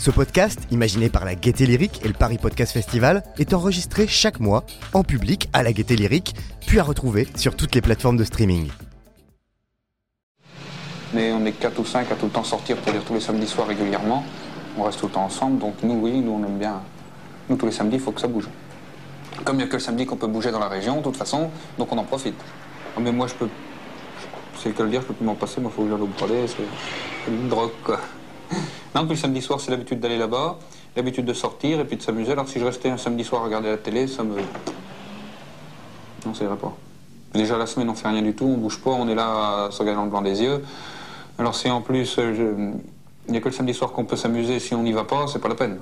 Ce podcast, imaginé par la Gaieté Lyrique et le Paris Podcast Festival, est enregistré chaque mois en public à la Gaieté Lyrique, puis à retrouver sur toutes les plateformes de streaming. Mais on est 4 ou 5 à tout le temps sortir pour lire tous les samedis soirs régulièrement. On reste tout le temps ensemble, donc nous, oui, nous, on aime bien. Nous, tous les samedis, il faut que ça bouge. Comme il n'y a que le samedi qu'on peut bouger dans la région, de toute façon, donc on en profite. Ah, mais moi, je peux. C'est que le dire, je peux plus m'en passer, moi, il faut que j'aille au c'est une drogue, quoi. Non, puis le samedi soir, c'est l'habitude d'aller là-bas, l'habitude de sortir et puis de s'amuser. Alors si je restais un samedi soir à regarder la télé, ça me. Non, ça irait pas. Déjà la semaine, on fait rien du tout, on bouge pas, on est là à se regarder dans le des yeux. Alors si en plus, euh, il n'y a que le samedi soir qu'on peut s'amuser, si on n'y va pas, c'est pas la peine.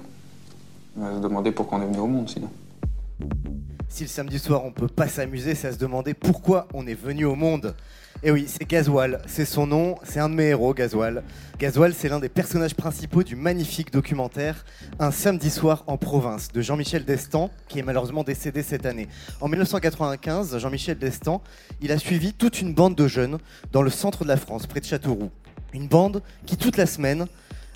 On va se demander pourquoi on est venu au monde sinon. Si le samedi soir on peut pas s'amuser, c'est à se demander pourquoi on est venu au monde. Et oui, c'est Gasoil, c'est son nom, c'est un de mes héros, Gasoil. Gasoil, c'est l'un des personnages principaux du magnifique documentaire Un samedi soir en province de Jean-Michel Destan, qui est malheureusement décédé cette année. En 1995, Jean-Michel Destan, il a suivi toute une bande de jeunes dans le centre de la France, près de Châteauroux. Une bande qui, toute la semaine,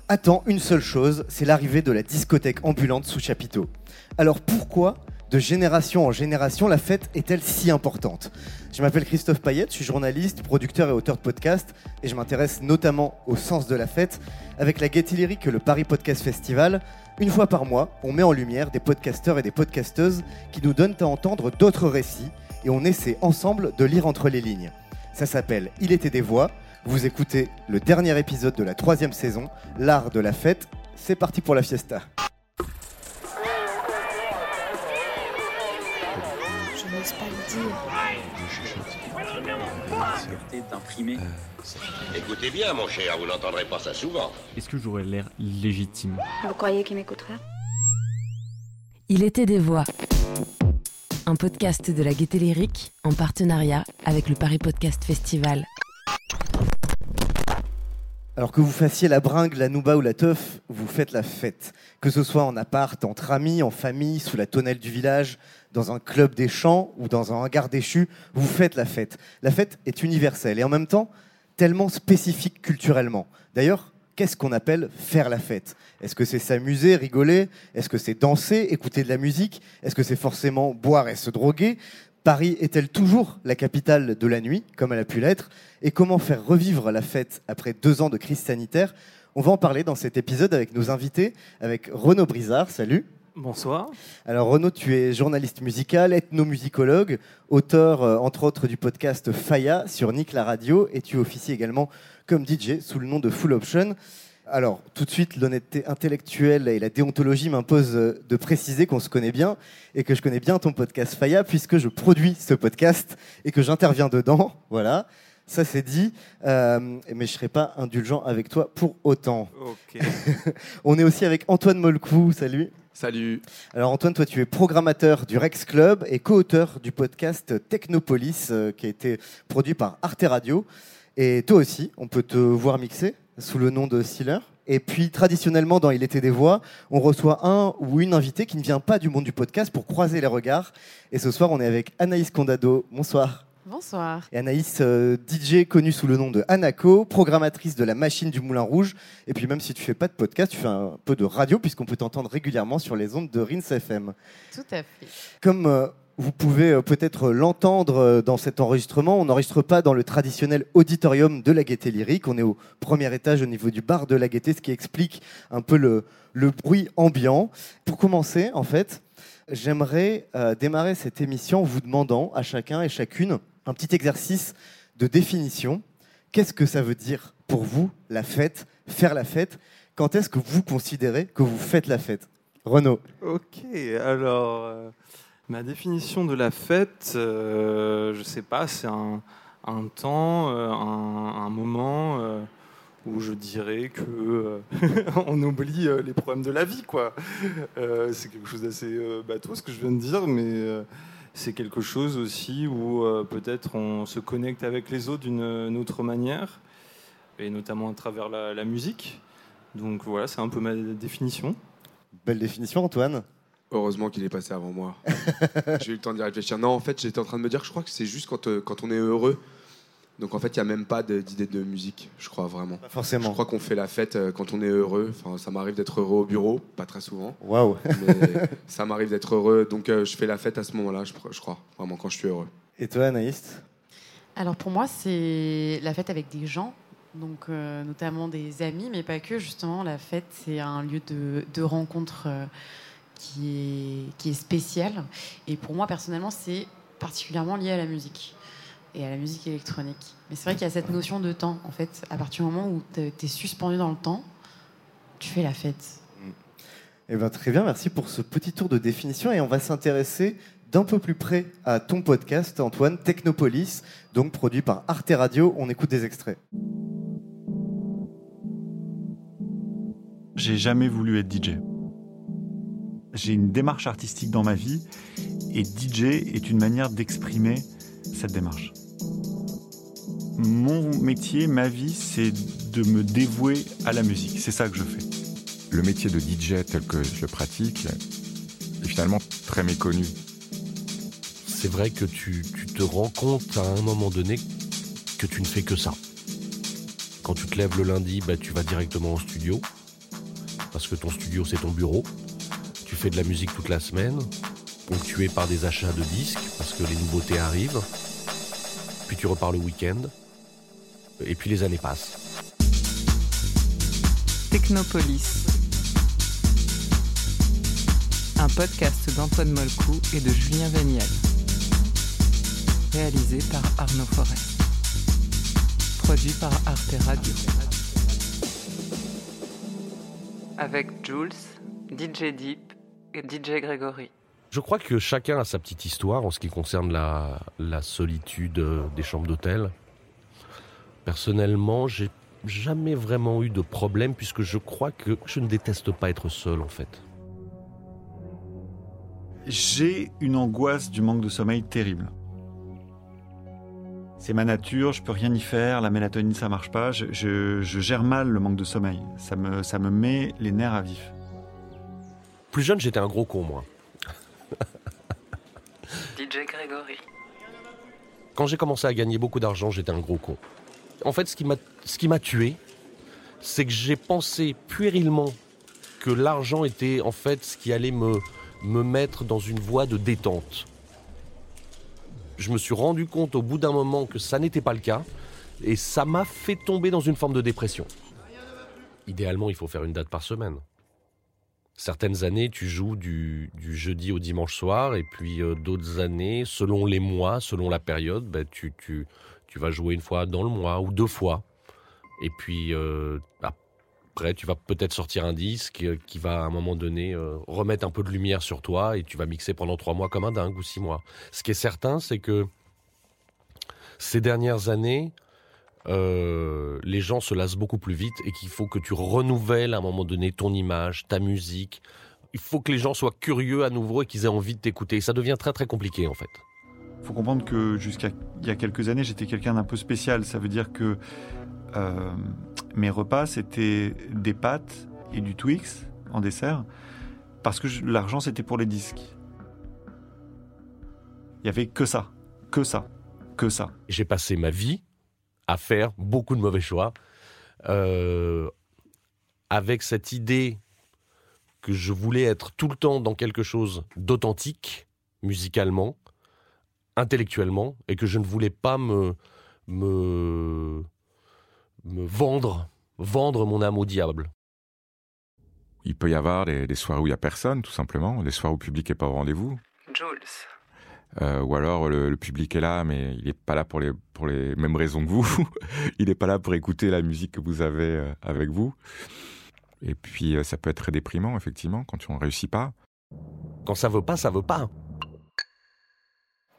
attend une seule chose, c'est l'arrivée de la discothèque ambulante sous chapiteau. Alors pourquoi de génération en génération, la fête est-elle si importante? Je m'appelle Christophe Payette, je suis journaliste, producteur et auteur de podcast, et je m'intéresse notamment au sens de la fête. Avec la Gaieté Lyrique le Paris Podcast Festival, une fois par mois, on met en lumière des podcasteurs et des podcasteuses qui nous donnent à entendre d'autres récits, et on essaie ensemble de lire entre les lignes. Ça s'appelle Il était des voix. Vous écoutez le dernier épisode de la troisième saison, L'art de la fête. C'est parti pour la fiesta. N'ose pas le dire. d'imprimé. Écoutez bien, mon cher, vous n'entendrez pas ça souvent. Est-ce que j'aurais l'air légitime? Vous croyez qu'il m'écouterait Il était des voix. Un podcast de la Gaieté Lyrique en partenariat avec le Paris Podcast Festival. Alors que vous fassiez la bringue, la nouba ou la teuf, vous faites la fête. Que ce soit en appart, entre amis, en famille, sous la tonnelle du village, dans un club des champs ou dans un hangar déchu, vous faites la fête. La fête est universelle et en même temps tellement spécifique culturellement. D'ailleurs, qu'est-ce qu'on appelle faire la fête? Est-ce que c'est s'amuser, rigoler? Est-ce que c'est danser, écouter de la musique? Est-ce que c'est forcément boire et se droguer? Paris est-elle toujours la capitale de la nuit, comme elle a pu l'être? Et comment faire revivre la fête après deux ans de crise sanitaire? On va en parler dans cet épisode avec nos invités, avec Renaud Brizard, salut. Bonsoir. Alors Renaud, tu es journaliste musical, ethnomusicologue, auteur euh, entre autres du podcast Faya sur Nick la radio et tu officies également comme DJ sous le nom de Full Option. Alors tout de suite, l'honnêteté intellectuelle et la déontologie m'imposent euh, de préciser qu'on se connaît bien et que je connais bien ton podcast Faya puisque je produis ce podcast et que j'interviens dedans. Voilà. Ça c'est dit, Euh, mais je ne serai pas indulgent avec toi pour autant. On est aussi avec Antoine Molcou, salut. Salut. Alors Antoine, toi tu es programmateur du Rex Club et co-auteur du podcast Technopolis euh, qui a été produit par Arte Radio. Et toi aussi, on peut te voir mixer sous le nom de Sealer. Et puis traditionnellement dans Il était des voix, on reçoit un ou une invitée qui ne vient pas du monde du podcast pour croiser les regards. Et ce soir, on est avec Anaïs Condado. Bonsoir. Bonsoir. Et Anaïs, euh, DJ connue sous le nom de Anako, programmatrice de la machine du Moulin Rouge. Et puis même si tu fais pas de podcast, tu fais un peu de radio puisqu'on peut t'entendre régulièrement sur les ondes de Rins FM. Tout à fait. Comme euh, vous pouvez euh, peut-être l'entendre dans cet enregistrement, on n'enregistre pas dans le traditionnel auditorium de la Gaieté Lyrique. On est au premier étage au niveau du bar de la Gaieté, ce qui explique un peu le, le bruit ambiant. Pour commencer, en fait, j'aimerais euh, démarrer cette émission en vous demandant à chacun et chacune un petit exercice de définition. Qu'est-ce que ça veut dire pour vous, la fête, faire la fête? Quand est-ce que vous considérez que vous faites la fête? Renaud. Ok, alors, euh, ma définition de la fête, euh, je sais pas, c'est un, temps, euh, un, moment où je dirais que on oublie les problèmes de la vie, quoi. C'est quelque chose d'assez bateau, ce que je viens de dire, mais c'est quelque chose aussi où euh, peut-être on se connecte avec les autres d'une autre manière, et notamment à travers la, la musique. Donc voilà, c'est un peu ma définition. Belle définition, Antoine. Heureusement qu'il est passé avant moi. J'ai eu le temps d'y réfléchir. Non, en fait, j'étais en train de me dire que je crois que c'est juste quand, euh, quand on est heureux. Donc en fait, il n'y a même pas d'idée de musique, je crois vraiment. Pas Je forcément. crois qu'on fait la fête euh, quand on est heureux. Enfin, ça m'arrive d'être heureux au bureau, pas très souvent, Waouh. mais ça m'arrive d'être heureux. Donc euh, je fais la fête à ce moment-là, je, je crois, vraiment quand je suis heureux. Et toi, Anaïs? Alors pour moi, c'est la fête avec des gens, donc euh, notamment des amis, mais pas que. Justement, la fête, c'est un lieu de, de rencontre euh, qui, est, qui est spécial. Et pour moi, personnellement, c'est particulièrement lié à la musique et à la musique électronique. Mais c'est vrai qu'il y a cette notion de temps, en fait. À partir du moment où tu es suspendu dans le temps, tu fais la fête. Eh ben, très bien, merci pour ce petit tour de définition. Et on va s'intéresser d'un peu plus près à ton podcast, Antoine, Technopolis, donc produit par Arte Radio. On écoute des extraits. J'ai jamais voulu être DJ. J'ai une démarche artistique dans ma vie et DJ est une manière d'exprimer cette démarche. Mon métier, ma vie, c'est de me dévouer à la musique. C'est ça que je fais. Le métier de DJ tel que je le pratique est finalement très méconnu. C'est vrai que tu, tu te rends compte à un moment donné que tu ne fais que ça. Quand tu te lèves le lundi, bah, tu vas directement au studio, parce que ton studio c'est ton bureau. Tu fais de la musique toute la semaine, ponctué par des achats de disques, parce que les nouveautés arrivent. Puis tu repars le week-end, et puis les années passent. Technopolis. Un podcast d'Antoine Molcou et de Julien Véniel. Réalisé par Arnaud Forêt. Produit par Arte Radio. Avec Jules, DJ Deep et DJ Grégory. Je crois que chacun a sa petite histoire en ce qui concerne la, la solitude euh, des chambres d'hôtel. Personnellement, j'ai jamais vraiment eu de problème puisque je crois que je ne déteste pas être seul en fait. J'ai une angoisse du manque de sommeil terrible. C'est ma nature, je peux rien y faire, la mélatonine ça marche pas, je, je- je gère mal le manque de sommeil. Ça me, ça me met les nerfs à vif. Plus jeune, j'étais un gros con moi. DJ Grégory. Quand j'ai commencé à gagner beaucoup d'argent, j'étais un gros con. En fait, ce qui m'a, tué, c'est que j'ai pensé puérilement que l'argent était en fait ce qui allait me, me mettre dans une voie de détente. Je me suis rendu compte au bout d'un moment que ça n'était pas le cas et ça m'a fait tomber dans une forme de dépression. Idéalement, il faut faire une date par semaine. Certaines années, tu joues du, jeudi au dimanche soir, et puis euh, d'autres années, selon les mois, selon la période, ben, tu, vas jouer une fois dans le mois ou deux fois. Et puis euh, après, tu vas peut-être sortir un disque qui va à un moment donné euh, remettre un peu de lumière sur toi, et tu vas mixer pendant trois mois comme un dingue ou six mois. Ce qui est certain, c'est que ces dernières années, euh, les gens se lassent beaucoup plus vite et qu'il faut que tu renouvelles à un moment donné ton image, ta musique. Il faut que les gens soient curieux à nouveau et qu'ils aient envie de t'écouter. Ça devient très très compliqué en fait. faut comprendre que jusqu'à il y a quelques années, j'étais quelqu'un d'un peu spécial. Ça veut dire que euh, mes repas, c'était des pâtes et du Twix en dessert, parce que l'argent, c'était pour les disques. Il y avait que ça, que ça, que ça. J'ai passé ma vie à faire beaucoup de mauvais choix euh, avec cette idée que je voulais être tout le temps dans quelque chose d'authentique, musicalement, intellectuellement, et que je ne voulais pas me, me, me vendre, vendre mon âme au diable. Il peut y avoir des, des soirées où il n'y a personne, tout simplement, des soirées où le public n'est pas au rendez-vous. Jules. Euh, ou alors le, le public est là, mais il n'est pas là pour les, pour les mêmes raisons que vous. il n'est pas là pour écouter la musique que vous avez euh, avec vous. Et puis euh, ça peut être très déprimant, effectivement, quand on ne réussit pas. Quand ça veut pas, ça veut pas.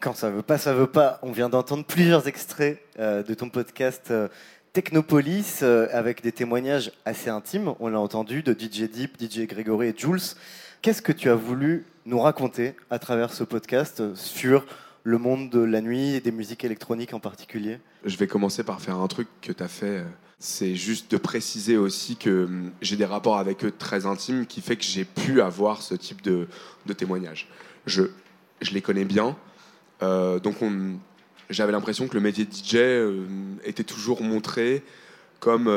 Quand ça veut pas, ça veut pas. On vient d'entendre plusieurs extraits euh, de ton podcast euh, Technopolis euh, avec des témoignages assez intimes. On l'a entendu de DJ Deep, DJ Grégory et Jules. Qu'est-ce que tu as voulu nous raconter à travers ce podcast euh, sur le monde de la nuit et des musiques électroniques en particulier Je vais commencer par faire un truc que tu as fait. euh, C'est juste de préciser aussi que hum, j'ai des rapports avec eux très intimes qui fait que j'ai pu avoir ce type de, de témoignage. Je, je les connais bien. euh, donc on- j'avais l'impression que le métier de DJ était toujours montré comme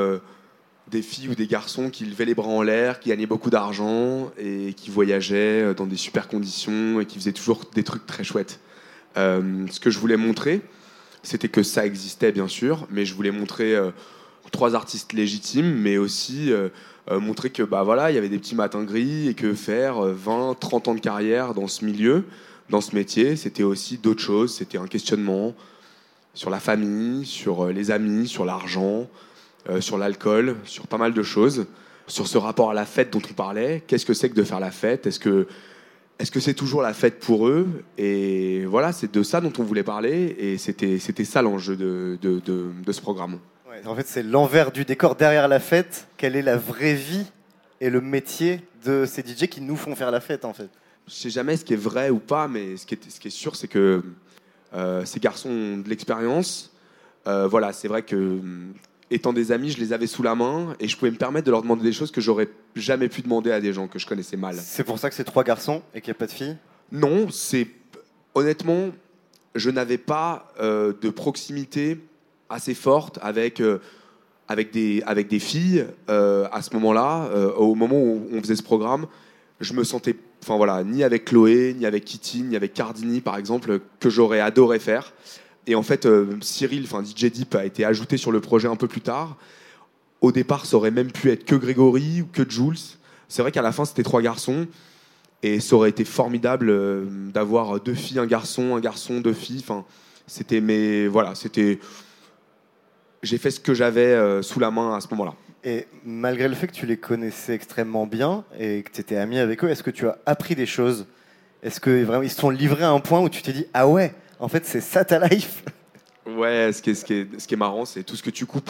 des filles ou des garçons qui levaient les bras en l'air, qui gagnaient beaucoup d'argent et qui voyageaient euh, dans des super conditions et qui faisaient toujours des trucs très chouettes. Euh, ce que je voulais montrer, c'était que ça existait bien sûr, mais je voulais montrer euh, trois artistes légitimes, mais aussi montrer que bah voilà, il y avait des petits matins gris et que faire euh, 20, 30 ans de carrière dans ce milieu, dans ce métier, c'était aussi d'autres choses. C'était un questionnement sur la famille, sur les amis, sur l'argent, sur l'alcool, sur pas mal de choses, sur ce rapport à la fête dont on parlait. Qu'est-ce que c'est que de faire la fête? Est-ce que est-ce que c'est toujours la fête pour eux? Et voilà, c'est de ça dont on voulait parler, et c'était c'était ça l'enjeu de, de, de- de ce programme. Ouais, En fait, c'est l'envers du décor derrière la fête. Quelle est la vraie vie et le métier de ces DJ qui nous font faire la fête, en fait? Je sais jamais ce qui est vrai ou pas, mais ce qui est, ce qui est sûr, c'est que euh, ces garçons ont de l'expérience. Euh, voilà, c'est vrai que étant des amis, je les avais sous la main et je pouvais me permettre de leur demander des choses que j'aurais jamais pu demander à des gens que je connaissais mal. C'est pour ça que c'est trois garçons et qu'il n'y a pas de filles? Non, c'est honnêtement, je n'avais pas euh, de proximité assez forte avec euh, avec des avec des filles euh, à ce moment-là, au moment où on faisait ce programme. Je me sentais, enfin voilà, ni avec Chloé, ni avec Kitty, ni avec Cardini par exemple, que j'aurais adoré faire. Et en fait, euh, Cyril, enfin DJ Deep, a été ajouté sur le projet un peu plus tard. Au départ, ça aurait même pu être que Grégory ou que Jules. C'est vrai qu'à la fin, c'était trois garçons. Et ça aurait été formidable euh, d'avoir deux filles, un garçon, un garçon, deux filles. Enfin, c'était, mais voilà, c'était. J'ai fait ce que j'avais euh, sous la main à ce moment-là. Et malgré le fait que tu les connaissais extrêmement bien et que tu étais ami avec eux, est-ce que tu as appris des choses? Est-ce que ils se sont livrés à un point où tu t'es dit ah ouais, en fait c'est ça ta life Ouais, ce qui est, ce qui ce qui est marrant, c'est tout ce que tu coupes.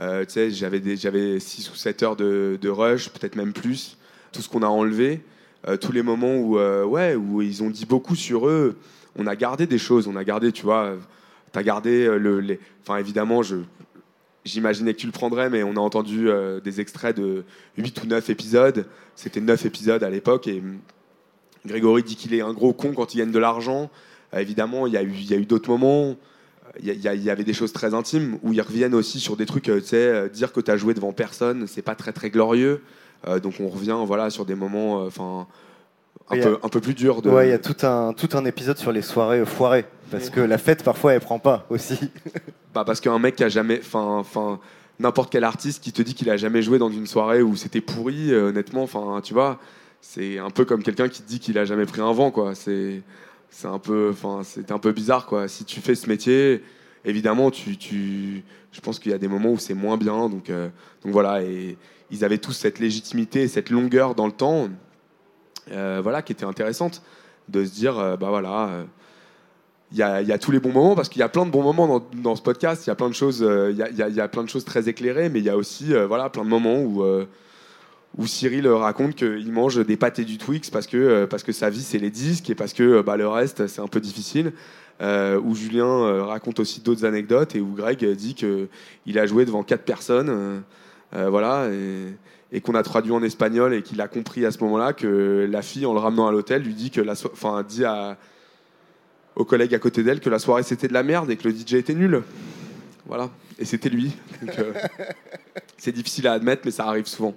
Euh, tu sais, j'avais des- j'avais 6 ou 7 heures de, de rush, peut-être même plus. Tout ce qu'on a enlevé, euh, tous les moments où, euh, ouais, où ils ont dit beaucoup sur eux, on a gardé des choses. On a gardé, tu vois, tu as gardé le. les- Enfin, évidemment, je. J'imaginais que tu le prendrais, mais on a entendu des extraits de 8 ou 9 épisodes. C'était 9 épisodes à l'époque. Et Grégory dit qu'il est un gros con quand il gagne de l'argent. Euh, évidemment, il y a eu, il y a eu d'autres moments. Il y, avait des choses très intimes où ils reviennent aussi sur des trucs, euh, tu sais, euh, dire que tu as joué devant personne, c'est pas très très glorieux. Donc on revient voilà, sur des moments enfin un, a- peu, un peu plus durs. De... Ouais, il y a tout un, tout un épisode sur les soirées foirées. Parce que la fête, parfois, elle prend pas aussi. Bah, parce qu'un mec qui a jamais. Enfin, enfin, n'importe quel artiste qui te dit qu'il a jamais joué dans une soirée où c'était pourri, euh, honnêtement, enfin, tu vois, c'est un peu comme quelqu'un qui te dit qu'il a jamais pris un vent, quoi. C'est, c'est un peu, enfin, c'est un peu bizarre, quoi. Si tu fais ce métier, évidemment, tu, je pense qu'il y a des moments où c'est moins bien, donc, euh, donc voilà. Et ils avaient tous cette légitimité, cette longueur dans le temps, euh, voilà, qui était intéressante, de se dire, euh, bah voilà. il y, a, il y a tous les bons moments parce qu'il y a plein de bons moments dans, dans ce podcast. Il y a plein de choses, il y a, il y a- plein de choses très éclairées, mais il y a aussi voilà plein de moments où où Cyril raconte qu'il mange des pâtes et du Twix parce que euh, parce que sa vie c'est les disques et parce que euh, bah, le reste c'est un peu difficile. Euh, où Julien raconte aussi d'autres anecdotes et où Greg dit que il a joué devant quatre personnes, euh, voilà, et, et qu'on a traduit en espagnol et qu'il a compris à ce moment-là que la fille en le ramenant à l'hôtel lui dit que la, so- enfin dit à aux collègues à côté d'elle que la soirée c'était de la merde et que le DJ était nul. Voilà. Et c'était lui. Euh, c'est difficile à admettre, mais ça arrive souvent.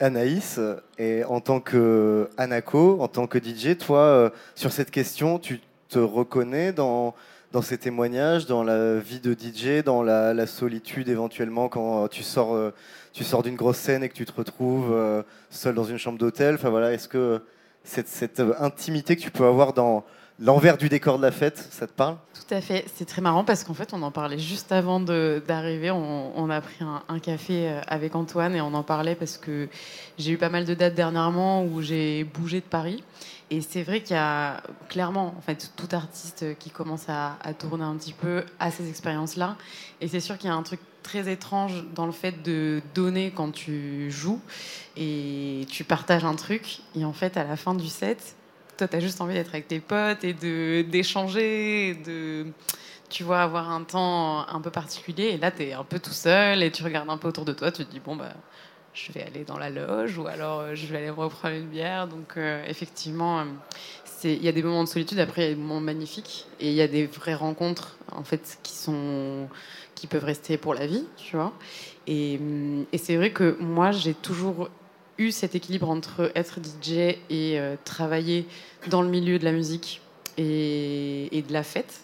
Anaïs, et en tant que Anako, en tant que DJ, toi, euh, sur cette question, tu te reconnais dans, dans ces témoignages, dans la vie de DJ, dans la, la solitude éventuellement quand euh, tu sors, euh, tu sors d'une grosse scène et que tu te retrouves euh, seul dans une chambre d'hôtel? Enfin voilà, est-ce que cette, cette euh, intimité que tu peux avoir dans l'envers du décor de la fête, ça te parle? Tout à fait. C'est très marrant parce qu'en fait, on en parlait juste avant d'arriver. On, a pris un, un café euh, avec Antoine et on en parlait parce que j'ai eu pas mal de dates dernièrement où j'ai bougé de Paris. Et c'est vrai qu'il y a clairement, en fait, tout artiste qui commence à, à tourner un petit peu à ces expériences-là. Et c'est sûr qu'il y a un truc très étrange dans le fait de donner quand tu joues et tu partages un truc. Et en fait, à la fin du set, toi, tu as juste envie d'être avec tes potes et de d'échanger, de tu vois avoir un temps un peu particulier. Et là, tu es un peu tout seul et tu regardes un peu autour de toi. Tu te dis bon bah je vais aller dans la loge ou alors euh, je vais aller reprendre une bière. Donc euh, effectivement, euh, il y a des moments de solitude. Après, il y a des moments magnifiques et il y a des vraies rencontres en fait qui sont qui peuvent rester pour la vie, tu vois. Et, hum, et c'est vrai que moi, j'ai toujours eu cet équilibre entre être DJ et euh, travailler dans le milieu de la musique et, de la fête.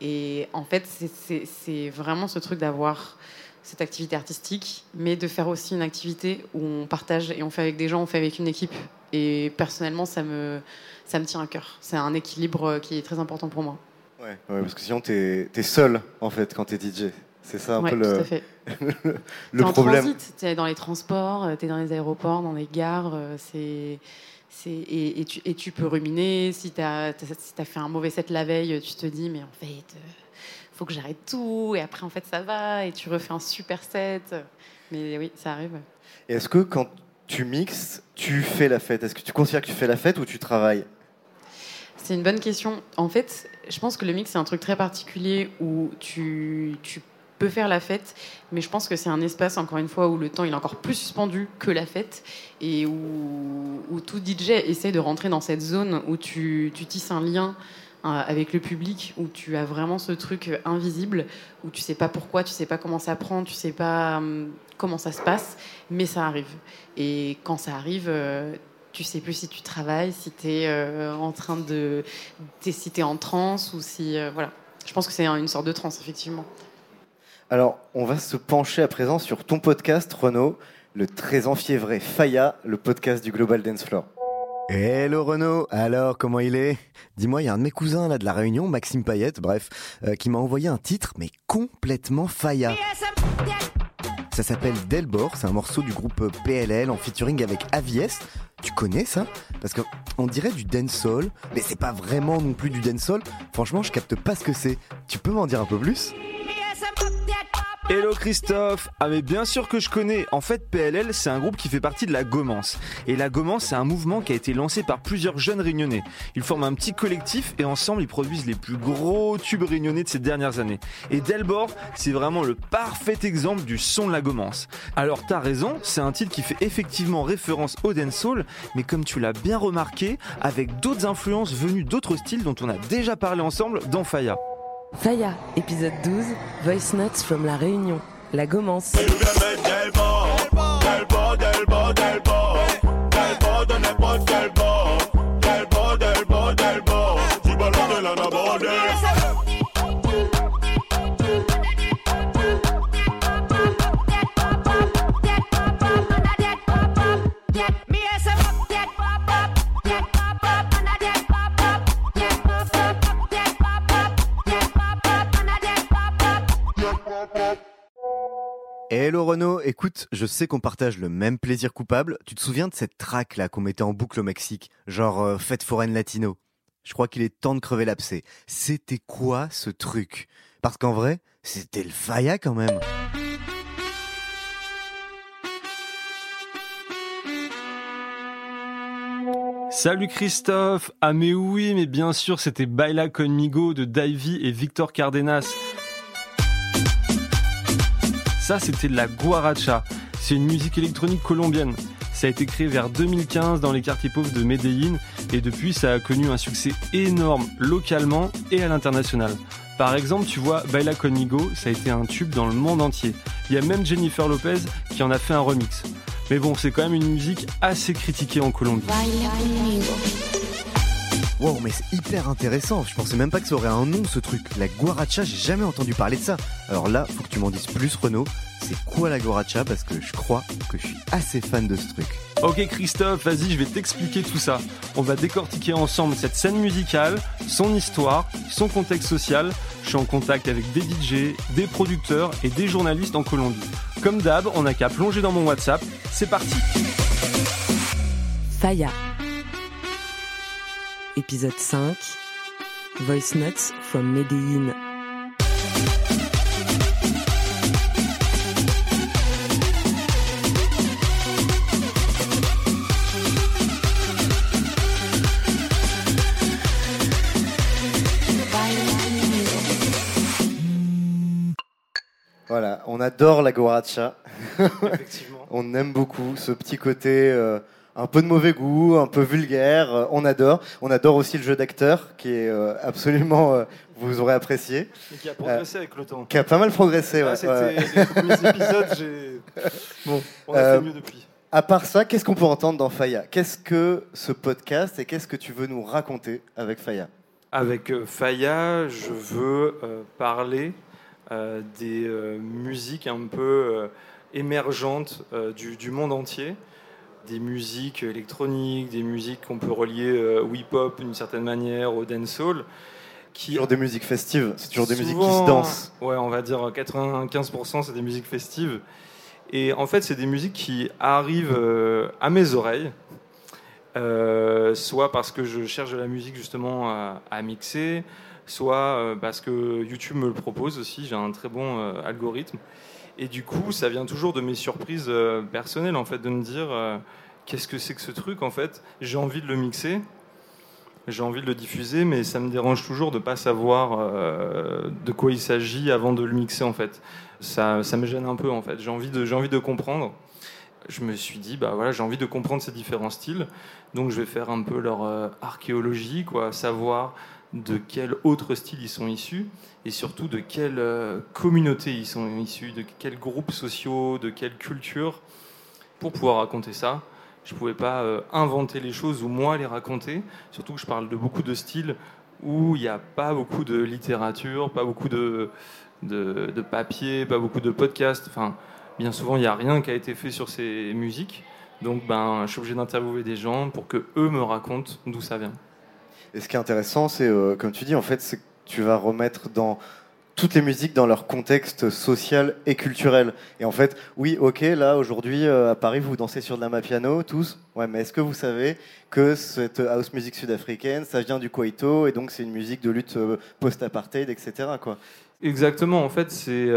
Et en fait, c'est- vraiment ce truc d'avoir cette activité artistique, mais de faire aussi une activité où on partage et on fait avec des gens, on fait avec une équipe. Et personnellement, ça me, ça me tient à cœur. C'est un équilibre euh, qui est très important pour moi. Ouais, parce que sinon, t'es es seul, en fait, quand t'es DJ. C'est ça un Ouais, peu tout le, à fait. le T'es en problème. transit, t'es dans les transports, euh, t'es dans les aéroports, dans les gares. euh, C'est, et, et tu, et tu peux ruminer. Si t'as as, si fait un mauvais set la veille, tu te dis, mais en fait, euh, faut que j'arrête tout. Et après, en fait, ça va. Et tu refais un super set. Mais oui, ça arrive. Et Est-ce que quand tu mixes, tu fais la fête? Est-ce que tu considères que tu fais la fête ou tu travailles? C'est une bonne question. En fait, je pense que le mix, c'est un truc très particulier où tu, tu peux faire la fête, mais je pense que c'est un espace, encore une fois, où le temps est encore plus suspendu que la fête et où, tout DJ essaie de rentrer dans cette zone où tu, tu tisses un lien euh, avec le public, où tu as vraiment ce truc invisible, où tu sais pas pourquoi, tu sais pas comment ça prend, tu sais pas hum, comment ça se passe, mais ça arrive. Et quand ça arrive, euh, tu sais plus si tu travailles, si tu es en train de. si tu es en transe ou si. euh, voilà. Je pense que c'est un- une sorte de transe, effectivement. Alors, on va se pencher à présent sur ton podcast, Renaud, le très enfiévré Faya, le podcast du Global Dance Floor. Hello Renaud, alors comment il est? Dis-moi, il y a un de mes cousins là de la Réunion, Maxime Payette, bref, euh, qui m'a envoyé un titre mais complètement faya. Ça s'appelle Delbor, c'est un morceau du groupe PLL en featuring avec Avies. Tu connais ça? Parce que on dirait du dancehall, mais c'est pas vraiment non plus du dancehall. Franchement, je capte pas ce que c'est. Tu peux m'en dire un peu plus? Hello Christophe Ah mais bien sûr que je connais En fait PLL c'est un groupe qui fait partie de la Gomance. Et la Gomance c'est un mouvement qui a été lancé par plusieurs jeunes réunionnais. Ils forment un petit collectif et ensemble ils produisent les plus gros tubes réunionnais de ces dernières années. Et Delbor c'est vraiment le parfait exemple du son de la Gomance. Alors t'as raison, c'est un titre qui fait effectivement référence au dancehall, mais comme tu l'as bien remarqué, avec d'autres influences venues d'autres styles dont on a déjà parlé ensemble dans Faya. Faya, épisode 12, Voice Notes from La Réunion, la Gomance. Hello Renaud, écoute, je sais qu'on partage le même plaisir coupable. Tu te souviens de cette track là qu'on mettait en boucle au Mexique? Genre euh, fête foraine latino Je crois qu'il est temps de crever l'abcès. C'était quoi ce truc? Parce qu'en vrai, c'était le faya quand même. Salut Christophe Ah mais oui, mais bien sûr, c'était Baila Conmigo de Davy et Victor Cardenas. Ça, c'était de la guaracha. C'est une musique électronique colombienne. Ça a été créé vers 2015 dans les quartiers pauvres de Medellín et depuis ça a connu un succès énorme localement et à l'international. Par exemple, tu vois, Baila Conmigo, ça a été un tube dans le monde entier. Il y a même Jennifer Lopez qui en a fait un remix. Mais bon, c'est quand même une musique assez critiquée en Colombie. Wow, mais c'est hyper intéressant. Je pensais même pas que ça aurait un nom ce truc. La guaracha, j'ai jamais entendu parler de ça. Alors là, faut que tu m'en dises plus, Renaud. C'est quoi la guaracha? Parce que je crois que je suis assez fan de ce truc. Ok Christophe, vas-y, je vais t'expliquer tout ça. On va décortiquer ensemble cette scène musicale, son histoire, son contexte social. Je suis en contact avec des DJ, des producteurs et des journalistes en Colombie. Comme d'hab, on n'a qu'à plonger dans mon WhatsApp. C'est parti Faya épisode 5, Voice Notes from Medellin. Voilà, on adore la goracha. Effectivement. on aime beaucoup ce petit côté. Euh, un peu de mauvais goût, un peu vulgaire. euh, on adore. On adore aussi le jeu d'acteur qui est euh, absolument, euh, vous aurez apprécié. Et qui a progressé avec le temps. Qui a pas mal progressé. Ah, ouais, c'était ouais. les premiers épisodes, j'ai. Bon, on a Euh, fait mieux depuis. À part ça, qu'est-ce qu'on peut entendre dans Faya? Qu'est-ce que ce podcast et qu'est-ce que tu veux nous raconter avec Faya? Avec Faya, je veux euh, parler euh, des euh, musiques un peu euh, émergentes euh, du, du monde entier, des musiques électroniques, des musiques qu'on peut relier euh, au hip-hop d'une certaine manière, au dancehall. Qui Toujours des musiques festives, c'est toujours des musiques qui se dansent. Ouais, on va dire 95% c'est des musiques festives. Et en fait, c'est des musiques qui arrivent euh, à mes oreilles, euh, soit parce que je cherche de la musique justement à, à mixer, soit euh, parce que YouTube me le propose aussi. J'ai un très bon euh, algorithme. Et du coup, ça vient toujours de mes surprises euh, personnelles, en fait, de me dire euh, qu'est-ce que c'est que ce truc, en fait? J'ai envie de le mixer, j'ai envie de le diffuser, mais ça me dérange toujours de ne pas savoir euh, de quoi il s'agit avant de le mixer, en fait. Ça, ça me gêne un peu, en fait. J'ai envie de, envie de comprendre. Je me suis dit, bah voilà, j'ai envie de comprendre ces différents styles, donc je vais faire un peu leur archéologie, quoi, savoir de quel autre style ils sont issus et surtout de quelle euh, communauté ils sont issus, de quels groupes sociaux, de quelle culture, pour pouvoir raconter ça. Je ne pouvais pas euh, inventer les choses ou moi les raconter, surtout que je parle de beaucoup de styles où il n'y a pas beaucoup de littérature, pas beaucoup de, de, papier, pas beaucoup de podcasts. Enfin, bien souvent, il n'y a rien qui a été fait sur ces musiques. Donc, ben, je suis obligé d'interviewer des gens pour que eux me racontent d'où ça vient. Et ce qui est intéressant, c'est, euh, comme tu dis, en fait, tu vas remettre dans toutes les musiques dans leur contexte social et culturel. Et en fait, oui, ok, là, aujourd'hui, euh, à Paris, vous dansez sur de la mapiano, tous. Ouais, mais est-ce que vous savez que cette house music sud-africaine, ça vient du Kwaito, et donc c'est une musique de lutte euh, post-apartheid, etc., quoi? Exactement. En fait, c'est,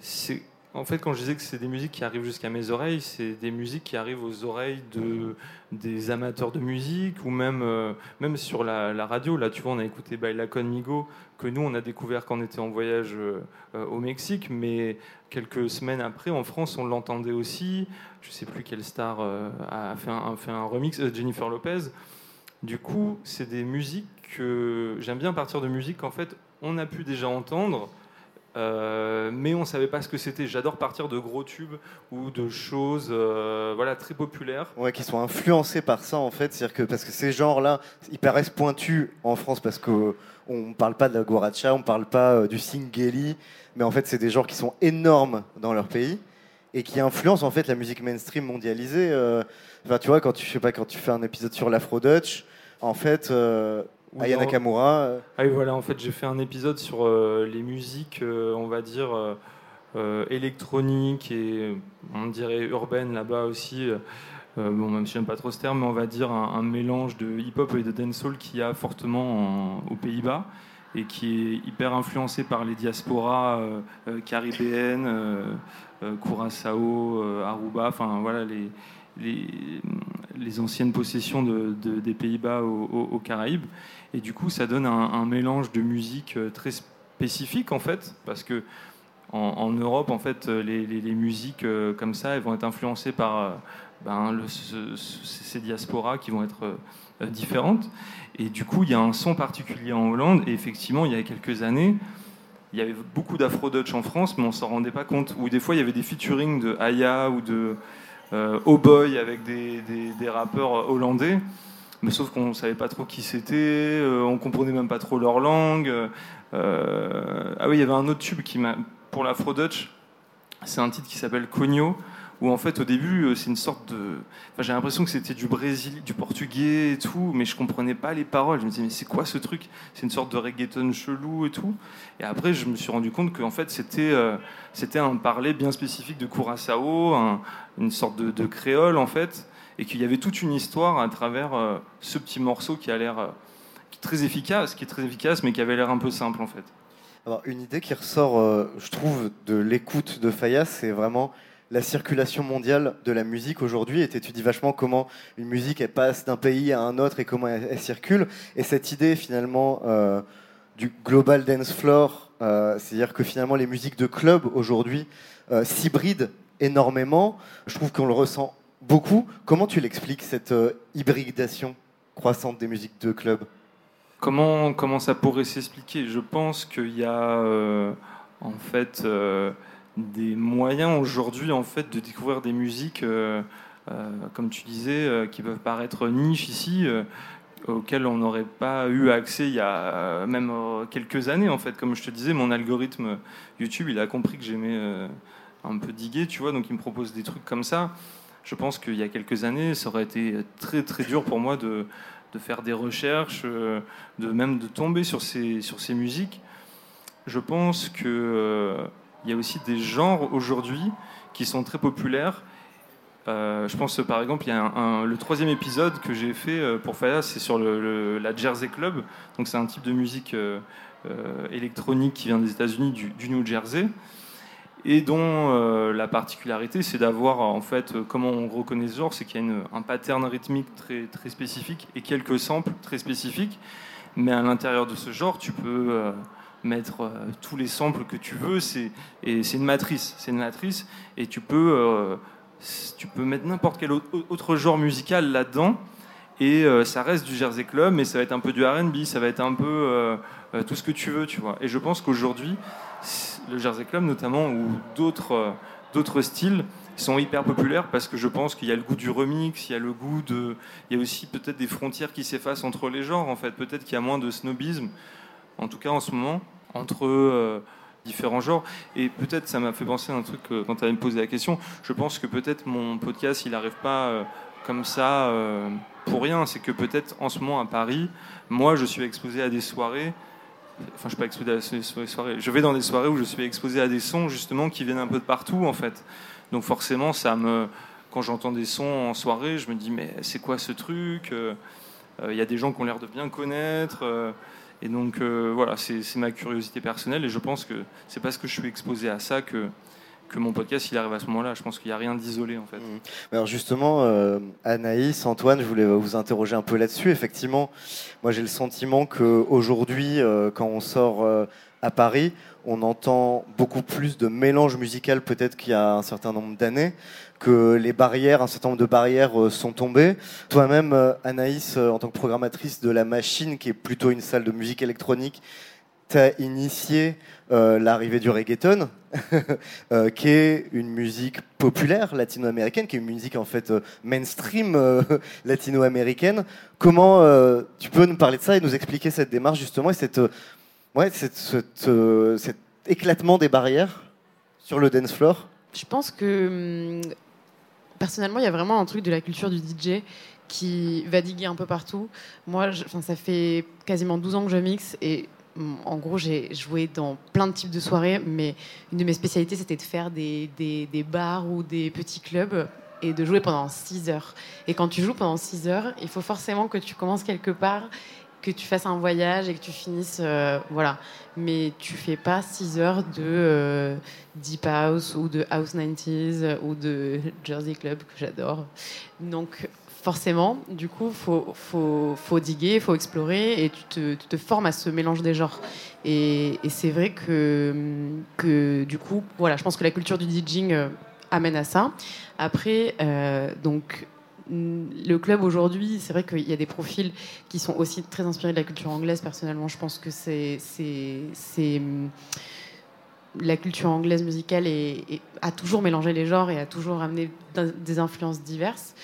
c'est, en fait, quand je disais que c'est des musiques qui arrivent jusqu'à mes oreilles, c'est des musiques qui arrivent aux oreilles de des amateurs de musique ou même euh, même sur la, radio. Là, tu vois, on a écouté Baila Conmigo que nous on a découvert quand on était en voyage euh, euh, au Mexique, mais quelques semaines après en France, on l'entendait aussi. Je sais plus quelle star a fait un, remix, Jennifer Lopez. Du coup, c'est des musiques que j'aime bien partir de musique qu'en fait on a pu déjà entendre, euh, mais on savait pas ce que c'était. J'adore partir de gros tubes ou de choses, euh, voilà, très populaires. Ouais, qui sont influencés par ça, en fait. C'est-à-dire que, parce que ces genres-là, ils paraissent pointus en France parce qu'on ne parle pas de la guaracha, on ne parle pas euh, du singeli, mais en fait, c'est des genres qui sont énormes dans leur pays et qui influencent en fait la musique mainstream mondialisée. euh. Enfin, tu vois, quand tu, sais pas, quand tu fais un épisode sur l'afro-dutch, en fait, euh, Aya dans- Nakamura, euh, Ah oui, voilà, en fait, j'ai fait un épisode sur euh, les musiques, euh, on va dire, euh, électroniques et on dirait urbaines là-bas aussi. bon, même si j'aime pas trop ce terme, mais on va dire un, un mélange de hip-hop et de dancehall qu'il y a fortement en- aux Pays-Bas et qui est hyper influencé par les diasporas euh, euh, caribéennes, euh, euh, Curaçao, euh, Aruba, enfin voilà les, les, les anciennes possessions de- de- des Pays-Bas aux, aux- aux Caraïbes. Et du coup, ça donne un, mélange de musique euh, très spécifique en fait, parce que en, Europe, en fait, euh, les, musiques euh, comme ça, elles vont être influencées par ben, ces diasporas qui vont être différentes. Et du coup, il y a un son particulier en Hollande. Et effectivement, il y a quelques années, il y avait beaucoup d'afro-dutch en France, mais on s'en rendait pas compte. Ou des fois, il y avait des featuring de Aya ou de Boy avec des rappeurs hollandais. Mais sauf qu'on savait pas trop qui c'était, euh, on comprenait même pas trop leur langue. Euh, ah oui, il y avait un autre tube qui m'a pour l'afro-dutch. C'est un titre qui s'appelle Cogno, où en fait au début euh, c'est une sorte de. J'ai l'impression que c'était du Brésil, du portugais et tout, mais je comprenais pas les paroles. Je me disais mais c'est quoi ce truc? C'est une sorte de reggaeton chelou et tout. Et après je me suis rendu compte qu'en fait c'était euh, c'était un parler bien spécifique de Curaçao, un- une sorte de créole en fait, et qu'il y avait toute une histoire à travers euh, ce petit morceau qui a l'air euh, très efficace, qui est très efficace, mais qui avait l'air un peu simple en fait. Alors, une idée qui ressort, euh, je trouve, de l'écoute de Fayas, c'est vraiment la circulation mondiale de la musique aujourd'hui. Et tu étudies vachement comment une musique passe d'un pays à un autre et comment elle, circule. Et cette idée, finalement, du global dance floor C'est-à-dire que finalement, les musiques de club aujourd'hui s'hybrident énormément. Je trouve qu'on le ressent beaucoup. Comment tu l'expliques, cette euh, hybridation croissante des musiques de club Comment, comment ça pourrait s'expliquer? Je pense qu'il y a euh, en fait euh, des moyens aujourd'hui en fait de découvrir des musiques, comme tu disais, qui peuvent paraître niches ici, auxquelles on n'aurait pas eu accès il y a même quelques années en fait. Comme je te disais, mon algorithme YouTube, il a compris que j'aimais un peu diguer, tu vois, donc il me propose des trucs comme ça. Je pense qu'il y a quelques années, ça aurait été très très dur pour moi de, faire des recherches, euh, de même de tomber sur ces, sur ces musiques. Je pense qu'il il y a aussi des genres aujourd'hui qui sont très populaires. Euh, je pense par exemple, il y a le troisième épisode que j'ai fait euh, pour Faya, c'est sur la Jersey Club. Donc c'est un type de musique euh, euh, électronique qui vient des États-Unis, du New Jersey, et dont euh, la particularité, c'est d'avoir en fait, euh, comment on reconnaît ce genre, c'est qu'il y a un pattern rythmique très, très spécifique et quelques samples très spécifiques. Mais à l'intérieur de ce genre, tu peux euh, mettre euh, tous les samples que tu veux. C'est et c'est une matrice, c'est une matrice, et tu peux euh, tu peux mettre n'importe quel autre, genre musical là-dedans. Et euh, ça reste du Jersey Club, mais ça va être un peu du R&B, ça va être un peu euh, euh, tout ce que tu veux, tu vois. Et je pense qu'aujourd'hui, le Jersey Club notamment, ou d'autres euh, d'autres styles, sont hyper populaires parce que je pense qu'il y a le goût du remix, il y a le goût de, il y a aussi peut-être des frontières qui s'effacent entre les genres. En fait, peut-être qu'il y a moins de snobisme, en tout cas en ce moment, entre euh, différents genres. Et peut-être ça m'a fait penser à un truc euh, quand tu avais posé la question. Je pense que peut-être mon podcast, il n'arrive pas comme ça pour rien. C'est que peut-être en ce moment à Paris, moi, je suis exposé à des soirées. Enfin, je suis pas exposé à so- soirées. Je vais dans des soirées où je suis exposé à des sons justement qui viennent un peu de partout en fait. Donc forcément, ça me, quand j'entends des sons en soirée, je me dis mais c'est quoi ce truc Euh, euh, Il y a des gens qui ont l'air de bien connaître. euh, et donc voilà, c'est ma curiosité personnelle et je pense que c'est parce que je suis exposé à ça que que mon podcast il arrive à ce moment-là. Je pense qu'il n'y a rien d'isolé en fait. Alors justement, euh, Anaïs, Antoine, je voulais vous interroger un peu là-dessus. Effectivement, moi j'ai le sentiment qu'aujourd'hui, euh, quand on sort euh, à Paris, on entend beaucoup plus de mélange musical peut-être qu'il y a un certain nombre d'années, que les barrières, un certain nombre de barrières sont tombées. Toi-même, Anaïs, en tant que programmatrice de La Machine, qui est plutôt une salle de musique électronique, t'as initié euh, l'arrivée du reggaeton, euh, qui est une musique populaire latino-américaine, qui est une musique en fait euh, mainstream latino-américaine. Comment tu peux nous parler de ça et nous expliquer cette démarche justement et cette, ouais, cette, cet éclatement des barrières sur le dance floor? Je pense que hum, personnellement, il y a vraiment un truc de la culture du DJ qui va diguer un peu partout. Moi, je- ça fait quasiment 12 ans que je mixe et en gros, j'ai joué dans plein de types de soirées, mais une de mes spécialités, c'était de faire des, des- bars ou des petits clubs et de jouer pendant 6 heures. Et quand tu joues pendant 6 heures, il faut forcément que tu commences quelque part, que tu fasses un voyage et que tu finisses. euh, voilà. Mais tu fais pas 6 heures de euh, Deep House ou de House 90s ou de Jersey Club, que j'adore. Donc, forcément, du coup, faut, faut, faut diguer, faut explorer et tu te, formes à ce mélange des genres. Et, c'est vrai que, du coup, voilà, je pense que la culture du DJing euh, amène à ça. Après, euh, donc, mm, le club aujourd'hui, c'est vrai qu'il y a des profils qui sont aussi très inspirés de la culture anglaise. Personnellement, je pense que c'est mm, la culture anglaise musicale a toujours mélangé les genres et a toujours amené des influences diverses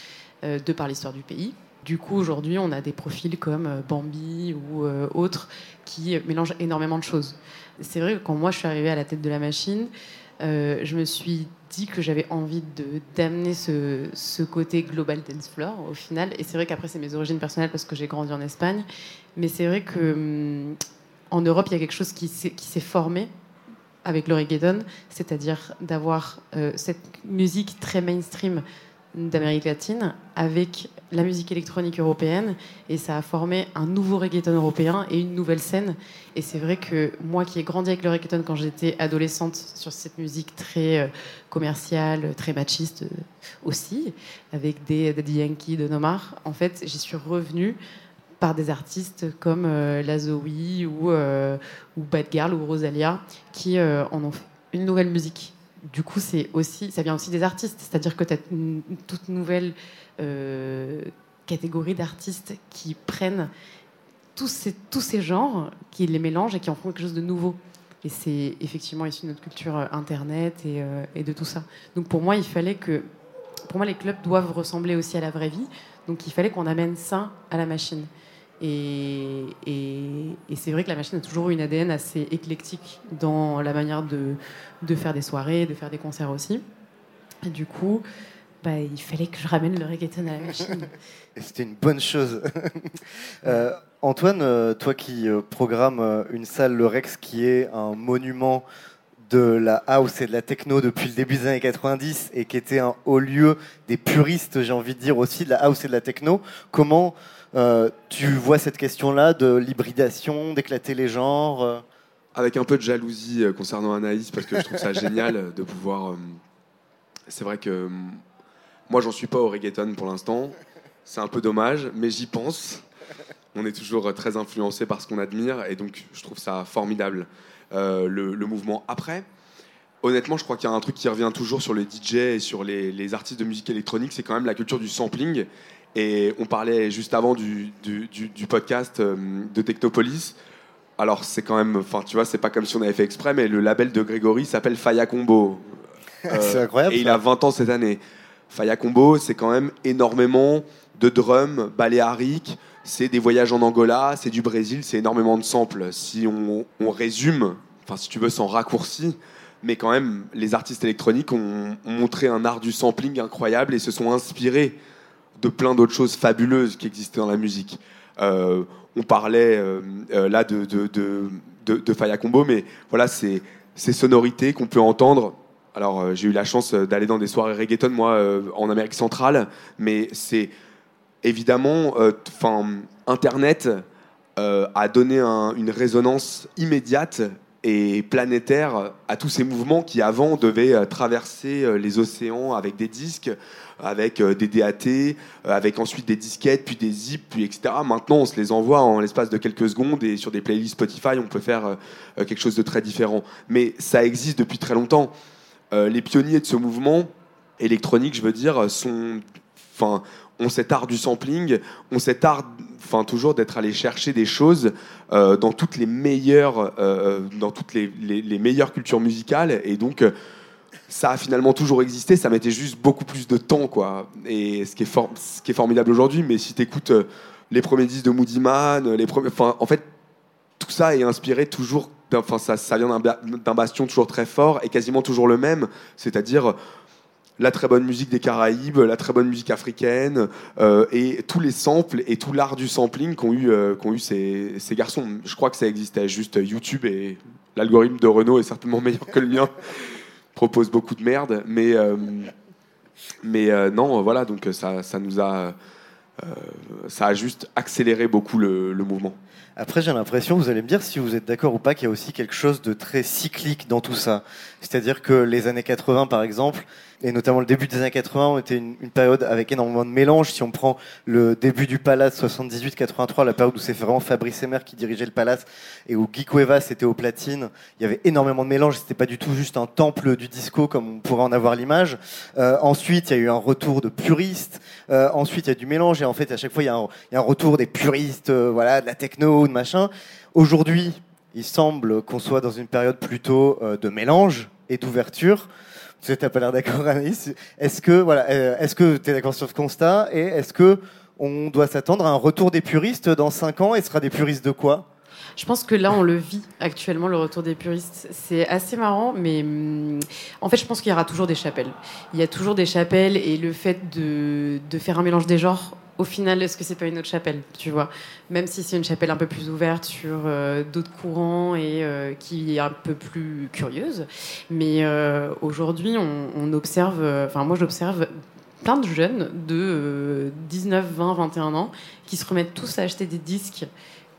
de par l'histoire du pays. Du coup, aujourd'hui, on a des profils comme euh, Bambi ou euh, autres qui mélangent énormément de choses. C'est vrai que quand moi je suis arrivée à la tête de la machine, euh, je me suis dit que j'avais envie d'amener ce, ce côté global dance floor au final. Et c'est vrai qu'après c'est mes origines personnelles parce que j'ai grandi en Espagne, mais c'est vrai que hum, en Europe il y a quelque chose qui s'est formé avec le reggaeton, c'est-à-dire d'avoir euh, cette musique très mainstream d'Amérique latine avec la musique électronique européenne et ça a formé un nouveau reggaeton européen et une nouvelle scène et c'est vrai que moi qui ai grandi avec le reggaeton quand j'étais adolescente sur cette musique très euh, commerciale, très machiste euh, aussi avec des Daddy Yankee, de Nomar en fait j'y suis revenue par des artistes comme euh, la Zoe ou, euh, ou Bad Girl ou Rosalia qui euh, en ont fait une nouvelle musique. Du coup, c'est aussi, ça vient aussi des artistes, c'est-à-dire que tu as une, toute nouvelle euh, catégorie d'artistes qui prennent tous ces, tous ces genres, qui les mélangent et qui en font quelque chose de nouveau. Et c'est effectivement issu de notre culture euh, internet et, euh, et de tout ça. Donc pour moi, il fallait que, pour moi, les clubs doivent ressembler aussi à la vraie vie. Donc il fallait qu'on amène ça à la machine. Et, c'est vrai que la machine a toujours eu une ADN assez éclectique dans la manière de, faire des soirées, de faire des concerts aussi. Du coup, bah, il fallait que je ramène le reggaeton à la machine. C'était une bonne chose. Euh, Antoine, euh, toi qui euh, programme euh, une salle, le Rex, qui est un monument de la house et de la techno depuis le début des années 90 et qui était un haut lieu des puristes, j'ai envie de dire aussi, de la house et de la techno, comment euh, tu vois cette question-là de l'hybridation, d'éclater les genres euh? Avec un peu de jalousie euh, concernant Anaïs, parce que je trouve ça génial de pouvoir. C'est vrai que moi, j'en suis pas au reggaeton pour l'instant. C'est un peu dommage, mais j'y pense. On est toujours très influencé par ce qu'on admire, et donc je trouve ça formidable, le, le mouvement. Après, honnêtement, je crois qu'il y a un truc qui revient toujours sur les DJ et sur les, les artistes de musique électronique, c'est quand même la culture du sampling. Et on parlait juste avant du, du- du- du podcast euh, de Technopolis. Alors c'est quand même, enfin tu vois, c'est pas comme si on avait fait exprès, mais le label de Grégory s'appelle Faya Combo. Euh, C'est incroyable, Et il a 20 ans cette année. Faya Combo, c'est quand même énormément de drums baléariques, c'est des voyages en Angola, c'est du Brésil, c'est énormément de samples. Si on, on résume, enfin si tu veux sans raccourci, mais quand même les artistes électroniques ont, ont montré un art du sampling incroyable et se sont inspirés de plein d'autres choses fabuleuses qui existaient dans la musique. Euh, on parlait euh, euh, là de, de, de, Faya Combo, mais voilà, c'est ces sonorités qu'on peut entendre. Alors, j'ai eu la chance d'aller dans des soirées reggaeton, moi, en Amérique centrale, mais c'est évidemment, enfin, Internet a donné un- une résonance immédiate planétaire à tous ces mouvements qui avant devaient euh, traverser euh, les océans avec des disques, avec euh, des DAT, avec ensuite des disquettes, puis des zips, puis etc. Maintenant, on se les envoie en l'espace de quelques secondes et sur des playlists Spotify, on peut faire quelque chose de très différent. Mais ça existe depuis très longtemps. Les pionniers de ce mouvement électronique, je veux dire, sont, enfin, ont cet art du sampling, ont cet art, enfin, toujours d'être allé chercher des choses euh, dans toutes les meilleures, euh, dans toutes les, meilleures cultures musicales, et donc. euh, ça a finalement toujours existé, ça mettait juste beaucoup plus de temps, quoi. Et ce qui est, ce qui est formidable aujourd'hui, mais si tu écoutes les premiers disques de Moody Man, les premiers, enfin, en fait, tout ça est inspiré toujours, enfin, ça, ça vient d'un bastion toujours très fort et quasiment toujours le même, c'est-à-dire la très bonne musique des Caraïbes, la très bonne musique africaine euh, et tous les samples et tout l'art du sampling qu'ont eu, euh, qu'ont eu ces, ces garçons. Je crois que ça existait juste YouTube et l'algorithme de Renault est certainement meilleur que le mien. propose beaucoup de merde, mais euh, mais non, voilà, donc ça, ça nous a ça a juste accéléré beaucoup le, le mouvement. Après, j'ai l'impression, vous allez me dire si vous êtes d'accord ou pas, qu'il y a aussi quelque chose de très cyclique dans tout ça. C'est-à-dire que les années 80, par exemple, et notamment le début des années 80, ont été une, période avec énormément de mélange. Si on prend le début du Palace 78-83, la période où c'est vraiment Fabrice Emer qui dirigeait le Palace et où Guy Cuevas était au platine, il y avait énormément de mélange. C'était pas du tout juste un temple du disco comme on pourrait en avoir l'image. Euh, ensuite, il y a eu un retour de puristes. Euh, ensuite, il y a du mélange et en fait, à chaque fois, il y a un, retour des puristes, euh, voilà, de la techno, de machin. Aujourd'hui, il semble qu'on soit dans une période plutôt de mélange et d'ouverture. Tu n'as pas l'air d'accord, Anaïs. Est-ce que voilà, euh, est-ce que tu es d'accord sur ce constat et est-ce que on doit s'attendre à un retour des puristes dans 5 ans et ce sera des puristes de quoi? Je pense que là, on le vit actuellement, le retour des puristes. C'est assez marrant, mais hum, en fait, je pense qu'il y aura toujours des chapelles. Il y a toujours des chapelles et le fait de, de faire un mélange des genres, au final, est-ce que c'est pas une autre chapelle, tu vois? Même si c'est une chapelle un peu plus ouverte sur euh, d'autres courants et euh, qui est un peu plus curieuse. Mais euh, aujourd'hui, on, observe, enfin, moi, j'observe plein de jeunes de euh, 19, 20, 21 ans qui se remettent tous à acheter des disques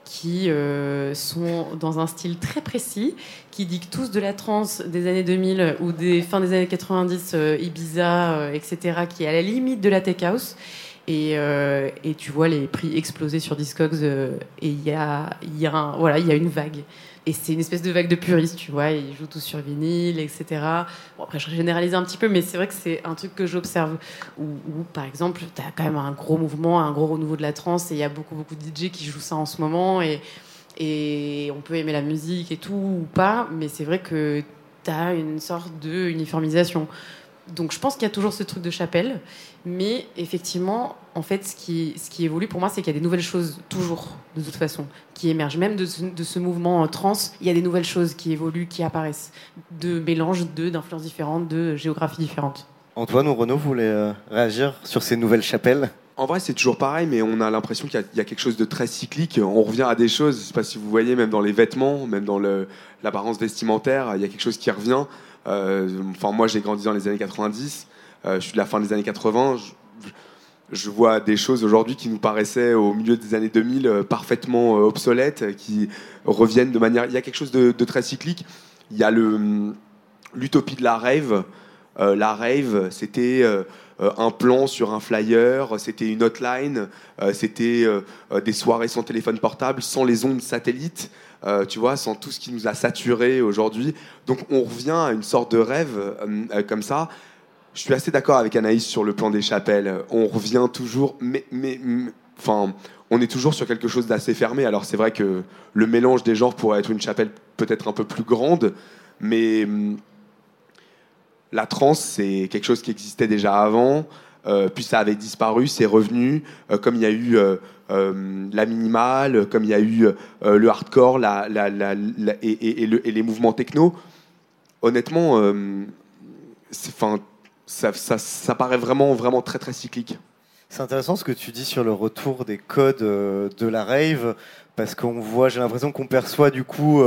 qui sont dans un style très précis, qui dictent tous de la trance des années 2000 ou des fins des années 90, euh, Ibiza, etc., qui est à la limite de la tech house. Et, euh, et tu vois les prix exploser sur Discogs. euh, et il y a, voilà, il y a une vague. Et c'est une espèce de vague de puristes, tu vois. Ils jouent tous sur vinyle, etc. Bon, après, je généralise un petit peu, mais c'est vrai que c'est un truc que j'observe. Où, par exemple, tu as quand même un gros mouvement, un gros renouveau de la trance. Et il y a beaucoup, beaucoup de DJ qui jouent ça en ce moment. Et, et on peut aimer la musique et tout ou pas. Mais c'est vrai que tu as une sorte de uniformisation. Donc je pense qu'il y a toujours ce truc de chapelle, mais effectivement, en fait, ce qui, ce qui évolue pour moi, c'est qu'il y a des nouvelles choses toujours, de toute façon, qui émergent. Même de ce, de ce mouvement euh, trans, il y a des nouvelles choses qui évoluent, qui apparaissent, de mélanges de d'influences différentes, de géographies différentes. Antoine ou Renaud, vous voulez euh, réagir sur ces nouvelles chapelles? En vrai, c'est toujours pareil, mais on a l'impression qu'il y a- quelque chose de très cyclique. On revient à des choses, je sais pas si vous voyez, même dans les vêtements, même dans l'apparence vestimentaire, il y a quelque chose qui revient. Euh, Enfin, moi, j'ai grandi dans les années 90, euh, je suis de la fin des années 80. Je, vois des choses aujourd'hui qui nous paraissaient au milieu des années 2000 euh, parfaitement obsolètes, qui reviennent de manière. Il y a quelque chose de, très cyclique. Il y a le l'utopie de la rave. Euh, la rave, c'était un plan sur un flyer, c'était une hotline, c'était des soirées sans téléphone portable, sans les ondes satellites, euh, tu vois, sans tout ce qui nous a saturés aujourd'hui. Donc on revient à une sorte de rêve euh, euh, comme ça. Je suis assez d'accord avec Anaïs sur le plan des chapelles. On revient toujours, mais, mais, enfin, on est toujours sur quelque chose d'assez fermé. Alors c'est vrai que le mélange des genres pourrait être une chapelle peut-être un peu plus grande, mais la trance, c'est quelque chose qui existait déjà avant, euh, puis ça avait disparu, c'est revenu, euh, comme il y a eu euh, la minimale, comme il y a eu le hardcore la, et, et- et le- et les mouvements techno. Honnêtement, 'fin, ça, ça- paraît vraiment, vraiment très, très cyclique. C'est intéressant ce que tu dis sur le retour des codes de la rave, parce qu'on voit, j'ai l'impression qu'on perçoit du coup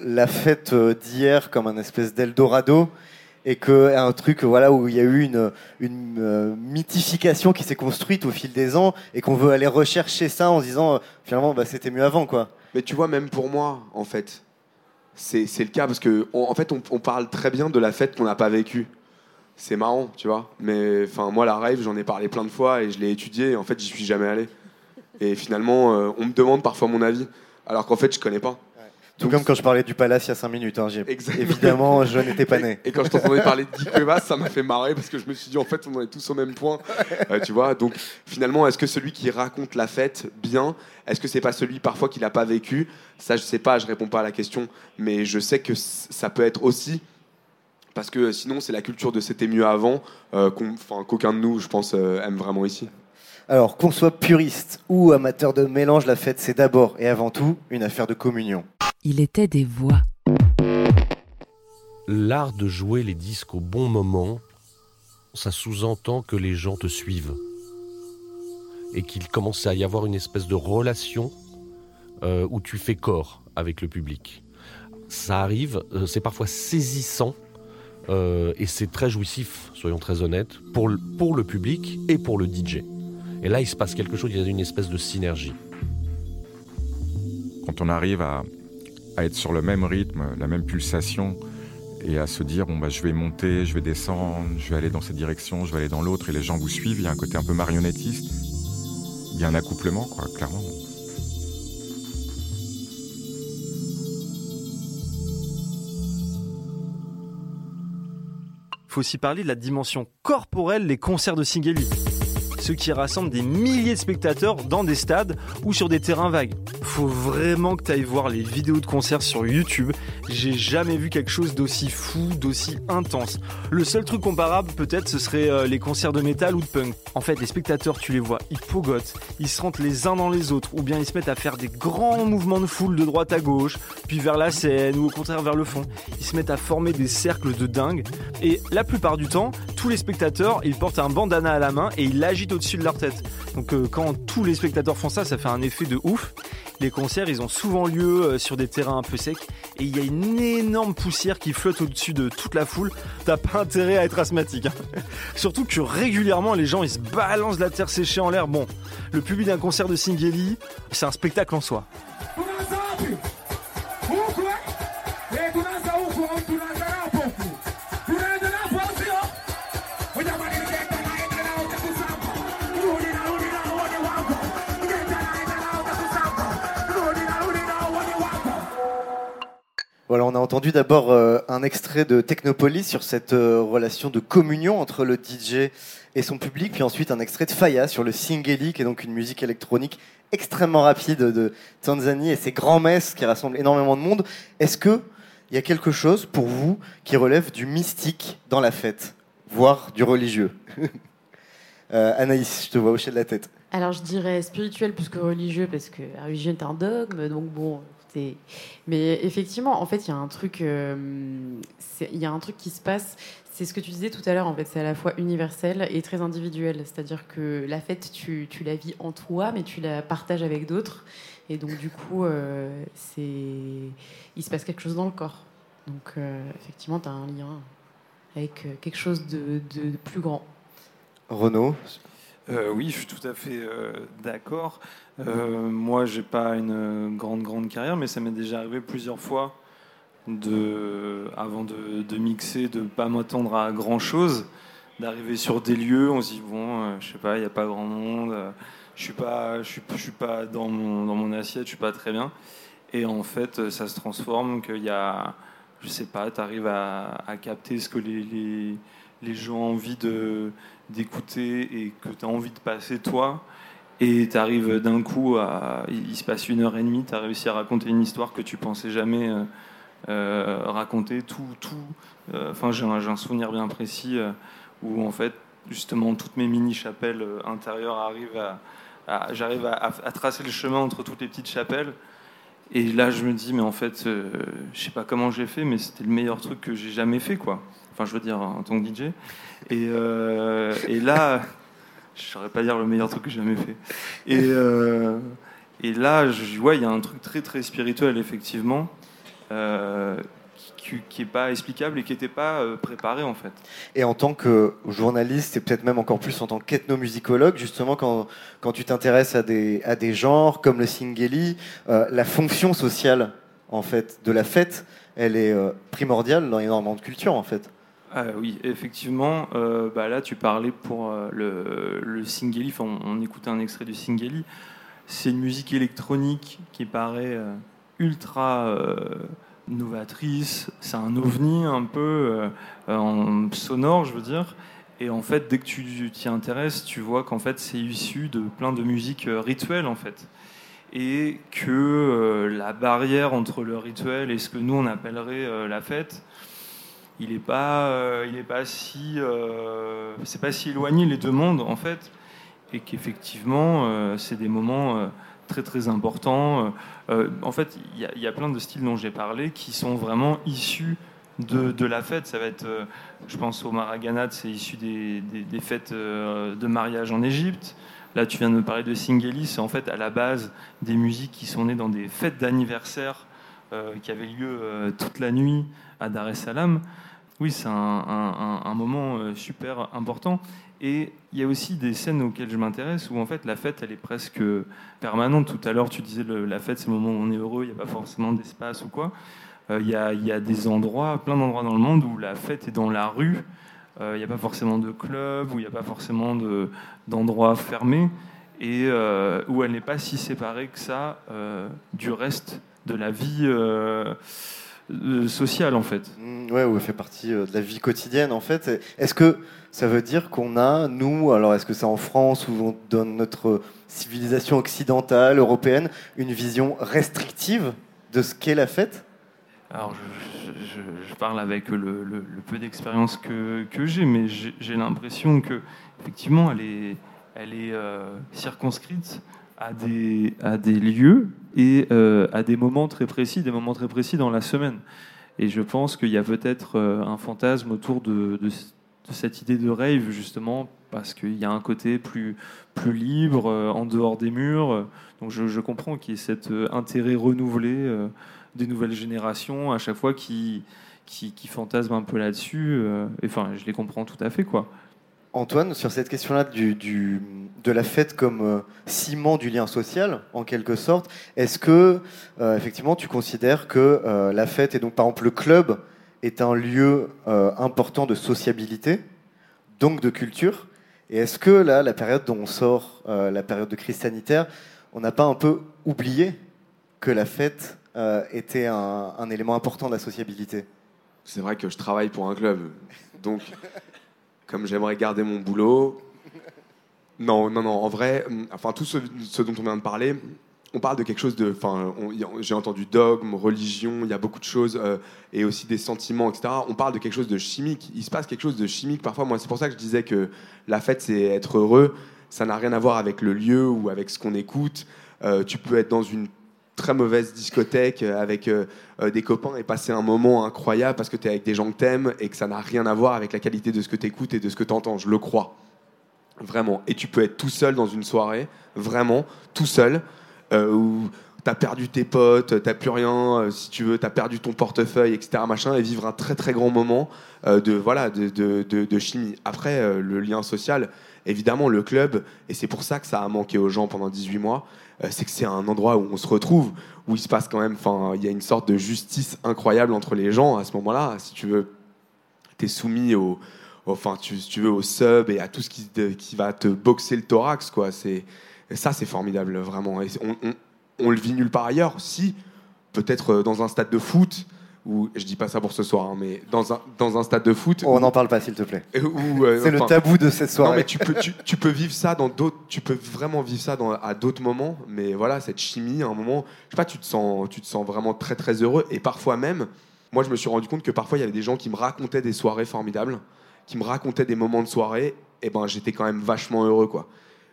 la fête d'hier comme un espèce d'Eldorado, et que un truc voilà où il y a eu une, une euh, mythification qui s'est construite au fil des ans, et qu'on veut aller rechercher ça en se disant euh, finalement bah, c'était mieux avant quoi. Mais tu vois, même pour moi, en fait, c'est c'est le cas parce que, en fait, on, on parle très bien de la fête qu'on n'a pas vécue. C'est marrant, tu vois. Mais enfin, moi, la rave, j'en ai parlé plein de fois et je l'ai étudié. Et en fait, j'y suis jamais allé. Et finalement, euh, on me demande parfois mon avis, alors qu'en fait, je connais pas. Tout comme quand je parlais du palace il y a 5 minutes. hein, évidemment, je n'étais pas né. Et quand je t'entendais parler de Cuevas, ça m'a fait marrer parce que je me suis dit en fait on est tous au même point, Euh, tu vois. Donc finalement, est-ce que celui qui raconte la fête bien, est-ce que c'est pas celui parfois qui l'a pas vécu? Ça, je sais pas, je réponds pas à la question, mais je sais que ça peut être aussi parce que sinon c'est la culture de c'était mieux avant euh, qu'aucun de nous, je pense, euh, aime vraiment ici. Alors qu'on soit puriste ou amateur de mélange, la fête c'est d'abord et avant tout une affaire de communion. Il était des voix. L'art de jouer les disques au bon moment, ça sous-entend que les gens te suivent. Et qu'il commence à y avoir une espèce de relation euh, où tu fais corps avec le public. Ça arrive, euh, c'est parfois saisissant euh, et c'est très jouissif, soyons très honnêtes, pour le, pour le public et pour le DJ. Et là, il se passe quelque chose, il y a une espèce de synergie. Quand on arrive à, à être sur le même rythme, la même pulsation, et à se dire bon bah je vais monter, je vais descendre, je vais aller dans cette direction, je vais aller dans l'autre, et les gens vous suivent, il y a un côté un peu marionnettiste, il y a un accouplement quoi, clairement. faut aussi parler de la dimension corporelle des concerts de Singeli. Ceux qui rassemblent des milliers de spectateurs dans des stades ou sur des terrains vagues. Faut vraiment que tu ailles voir les vidéos de concerts sur YouTube. J'ai jamais vu quelque chose d'aussi fou, d'aussi intense. Le seul truc comparable, peut-être, ce serait euh, les concerts de métal ou de punk. En fait, les spectateurs, tu les vois, ils pogotent, ils se rentrent les uns dans les autres, ou bien ils se mettent à faire des grands mouvements de foule de droite à gauche, puis vers la scène, ou au contraire vers le fond. Ils se mettent à former des cercles de dingue. Et la plupart du temps, tous les spectateurs, ils portent un bandana à la main et ils l'agitent au-dessus de leur tête. Donc euh, quand tous les spectateurs font ça, ça fait un effet de ouf. Les concerts, ils ont souvent lieu euh, sur des terrains un peu secs et il y a une énorme poussière qui flotte au-dessus de toute la foule. T'as pas intérêt à être asthmatique. hein. Surtout que régulièrement, les gens, ils se balancent la terre séchée en l'air. Bon, le public d'un concert de Singeli, c'est un spectacle en soi. Voilà, on a entendu d'abord euh, un extrait de Technopolis sur cette euh, relation de communion entre le DJ et son public, puis ensuite un extrait de Faya sur le Singeli, qui est donc une musique électronique extrêmement rapide de Tanzanie et ses grands messes qui rassemblent énormément de monde. Est-ce que il y a quelque chose pour vous qui relève du mystique dans la fête, voire du religieux Euh, Anaïs, je te vois hocher de la tête. Alors je dirais spirituel plus que religieux parce que la religion est un dogme, donc bon. Mais effectivement, en fait, il y a un truc, euh, il y a un truc qui se passe. C'est ce que tu disais tout à l'heure. En fait, c'est à la fois universel et très individuel. C'est-à-dire que la fête, tu, la vis en toi, mais tu la partages avec d'autres. Et donc du coup, euh, il se passe quelque chose dans le corps. Donc euh, effectivement, tu as un lien avec quelque chose de plus grand. Renaud Euh, oui, je suis tout à fait euh, d'accord. Euh, moi, j'ai pas une euh, grande grande carrière, mais ça m'est déjà arrivé plusieurs fois de, avant de, mixer, de pas m'attendre à grand chose, d'arriver sur des lieux, on se dit bon, je sais pas, il y a pas grand monde, je suis pas, je suis, pas dans mon dans mon assiette, je suis pas très bien, et en fait, ça se transforme, qu'il y a, je sais pas, tu arrives à, capter ce que les, les gens ont envie d'écouter et que tu as envie de passer toi. Et tu arrives d'un coup à. Il se passe une heure et demie, tu as réussi à raconter une histoire que tu pensais jamais euh, euh, raconter. Tout. tout euh, Enfin, j'ai un, souvenir bien précis où, en fait, justement, toutes mes mini-chapelles intérieures arrivent à. J'arrive à, tracer le chemin entre toutes les petites chapelles. Et là, je me dis, mais en fait, je sais pas comment j'ai fait, mais c'était le meilleur truc que j'ai jamais fait, quoi. Enfin, je veux dire, en tant que DJ. Et, euh, et là, je saurais pas dire le meilleur truc que j'ai jamais fait. Et, euh, là, je vois, il y a un truc très, très spirituel, effectivement, euh, qui, qui est pas explicable et qui n'était pas préparé, en fait. Et en tant que journaliste, et peut-être même encore plus en tant qu'ethnomusicologue, justement, quand, quand tu t'intéresses à des, à des genres comme le singeli, la fonction sociale en fait, de la fête, elle est primordiale dans énormément de cultures, en fait. Ah oui, effectivement. euh, bah là, tu parlais pour euh, le, le Singeli. On, écoutait un extrait du Singeli. C'est une musique électronique qui paraît euh, ultra novatrice. C'est un ovni un peu en sonore, je veux dire. Et en fait, dès que tu t'y intéresses, tu vois qu'en fait, c'est issu de plein de musiques rituelles, en fait. Et que la barrière entre le rituel et ce que nous, on appellerait la fête, il n'est pas, euh, pas si, euh, c'est pas si éloigné les deux mondes en fait, et qu'effectivement euh, c'est des moments très très importants. En fait, il y, a- plein de styles dont j'ai parlé qui sont vraiment issus de, de la fête. Ça va être, je pense au Maraganat, c'est issu des, des- des fêtes de mariage en Égypte. Là, tu viens de me parler de Singeli, c'est en fait à la base des musiques qui sont nées dans des fêtes d'anniversaire qui avaient lieu toute la nuit à Dar es Salaam. Oui, c'est un, moment euh, super important. Et il y a aussi des scènes auxquelles je m'intéresse où en fait la fête elle est presque permanente. Tout à l'heure tu disais la fête c'est le moment où on est heureux, il n'y a pas forcément d'espace ou quoi. Euh, Il y, a, des endroits, plein d'endroits dans le monde où la fête est dans la rue. Euh, Il n'y a pas forcément de club, où il n'y a pas forcément de- d'endroits fermés et euh, où elle n'est pas si séparée que ça euh, du reste de la vie euh, euh, sociale en fait. Mm, Ouais, où elle fait partie euh, de la vie quotidienne en fait. Est-ce que ça veut dire qu'on a, nous, alors est-ce que c'est en France ou dans notre civilisation occidentale, européenne, une vision restrictive de ce qu'est la fête? Alors, je, je- je- je parle avec le, le- le peu d'expérience que, que j'ai, mais j'ai j'ai l'impression que effectivement, elle est, elle est euh, circonscrite à des, à des lieux et euh, à des moments très précis, des moments très précis dans la semaine. Et je pense qu'il y a peut-être euh, un fantasme autour de, cette idée de rave, justement, parce qu'il y a un côté plus, plus libre, euh, en dehors des murs. Donc je, comprends qu'il y ait cet intérêt renouvelé des nouvelles générations à chaque fois qui, qui, fantasment un peu là-dessus. et Enfin, je les comprends tout à fait, quoi. Antoine, sur cette question-là de la fête comme euh, ciment du lien social, en quelque sorte, est-ce que, euh, effectivement, tu considères que euh, la fête, et donc par exemple le club, est un lieu important de sociabilité, donc de culture Et est-ce que là, la période dont on sort, la période de crise sanitaire, on n'a pas un peu oublié que la fête était un, un élément important de la sociabilité? C'est vrai que je travaille pour un club. Donc, comme j'aimerais garder mon boulot. Non, non, non. En vrai, hum, enfin, tout ce, dont on vient de parler, on parle de quelque chose de. Enfin, j'ai entendu dogme, religion, il y a beaucoup de choses, euh, et aussi des sentiments, etc. On parle de quelque chose de chimique. Il se passe quelque chose de chimique parfois. Moi, c'est pour ça que je disais que la fête, c'est être heureux. Ça n'a rien à voir avec le lieu ou avec ce qu'on écoute. Euh, tu peux être dans une très mauvaise discothèque euh, avec euh, euh, des copains et passer un moment incroyable parce que tu es avec des gens que t'aimes et que ça n'a rien à voir avec la qualité de ce que tu écoutes et de ce que tu entends. Je le crois. Vraiment. Et tu peux être tout seul dans une soirée, vraiment, tout seul, euh, où t'as perdu tes potes, t'as plus rien, si tu veux, t'as perdu ton portefeuille, etc. Machin, et vivre un très très grand moment de, voilà, de, chimie. Après, le lien social, évidemment, le club, et c'est pour ça que ça a manqué aux gens pendant 18 mois, euh, c'est que c'est un endroit où on se retrouve, où il se passe quand même, enfin, il y a une sorte de justice incroyable entre les gens à ce moment-là. Si tu veux, t'es soumis au, enfin, tu, tu veux, au sub et à tout ce qui va te boxer le thorax, quoi. C'est ça, c'est formidable, vraiment. Et on, on- on le vit nulle part ailleurs. Si, peut-être euh, dans un stade de foot. Ou je dis pas ça pour ce soir, hein, mais dans un, dans un stade de foot. On n'en parle pas, s'il te plaît. Où, euh, C'est le tabou de cette soirée. Non, mais tu peux, tu, tu peux vivre ça dans d'autres. Tu peux vraiment vivre ça dans, à d'autres moments. Mais voilà, cette chimie, à un moment, je sais pas, tu te sens, tu te sens vraiment très très heureux. Et parfois même, moi, je me suis rendu compte que parfois il y avait des gens qui me racontaient des soirées formidables, qui me racontaient des moments de soirée. Et ben, j'étais quand même vachement heureux, quoi.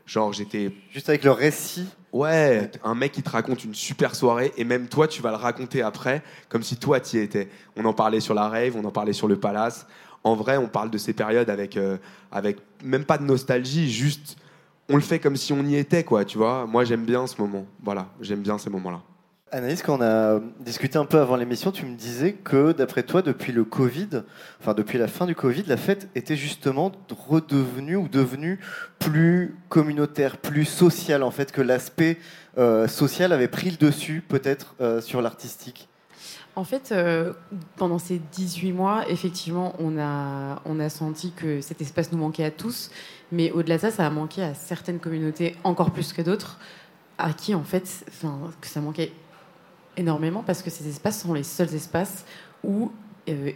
Genre, j'étais. Juste avec le récit. Ouais, un mec qui te raconte une super soirée et même toi, tu vas le raconter après comme si toi t'y étais. On en parlait sur la rave, on en parlait sur le palace. En vrai, on parle de ces périodes avec, euh, avec même pas de nostalgie, juste on le fait comme si on y était, quoi, tu vois. Moi, j'aime bien ce moment. Voilà, j'aime bien ces moments-là. Anaïs, quand on a discuté un peu avant l'émission, tu me disais que d'après toi, depuis le Covid, enfin depuis la fin du Covid, la fête était justement redevenue ou devenue plus communautaire, plus sociale en fait, que l'aspect euh, social avait pris le dessus peut-être euh, sur l'artistique. En fait, euh, pendant ces 18 mois, effectivement, on a, on a senti que cet espace nous manquait à tous. Mais au-delà de ça, ça a manqué à certaines communautés encore plus que d'autres, à qui, en fait, que ça manquait énormément parce que ces espaces sont les seuls espaces où euh,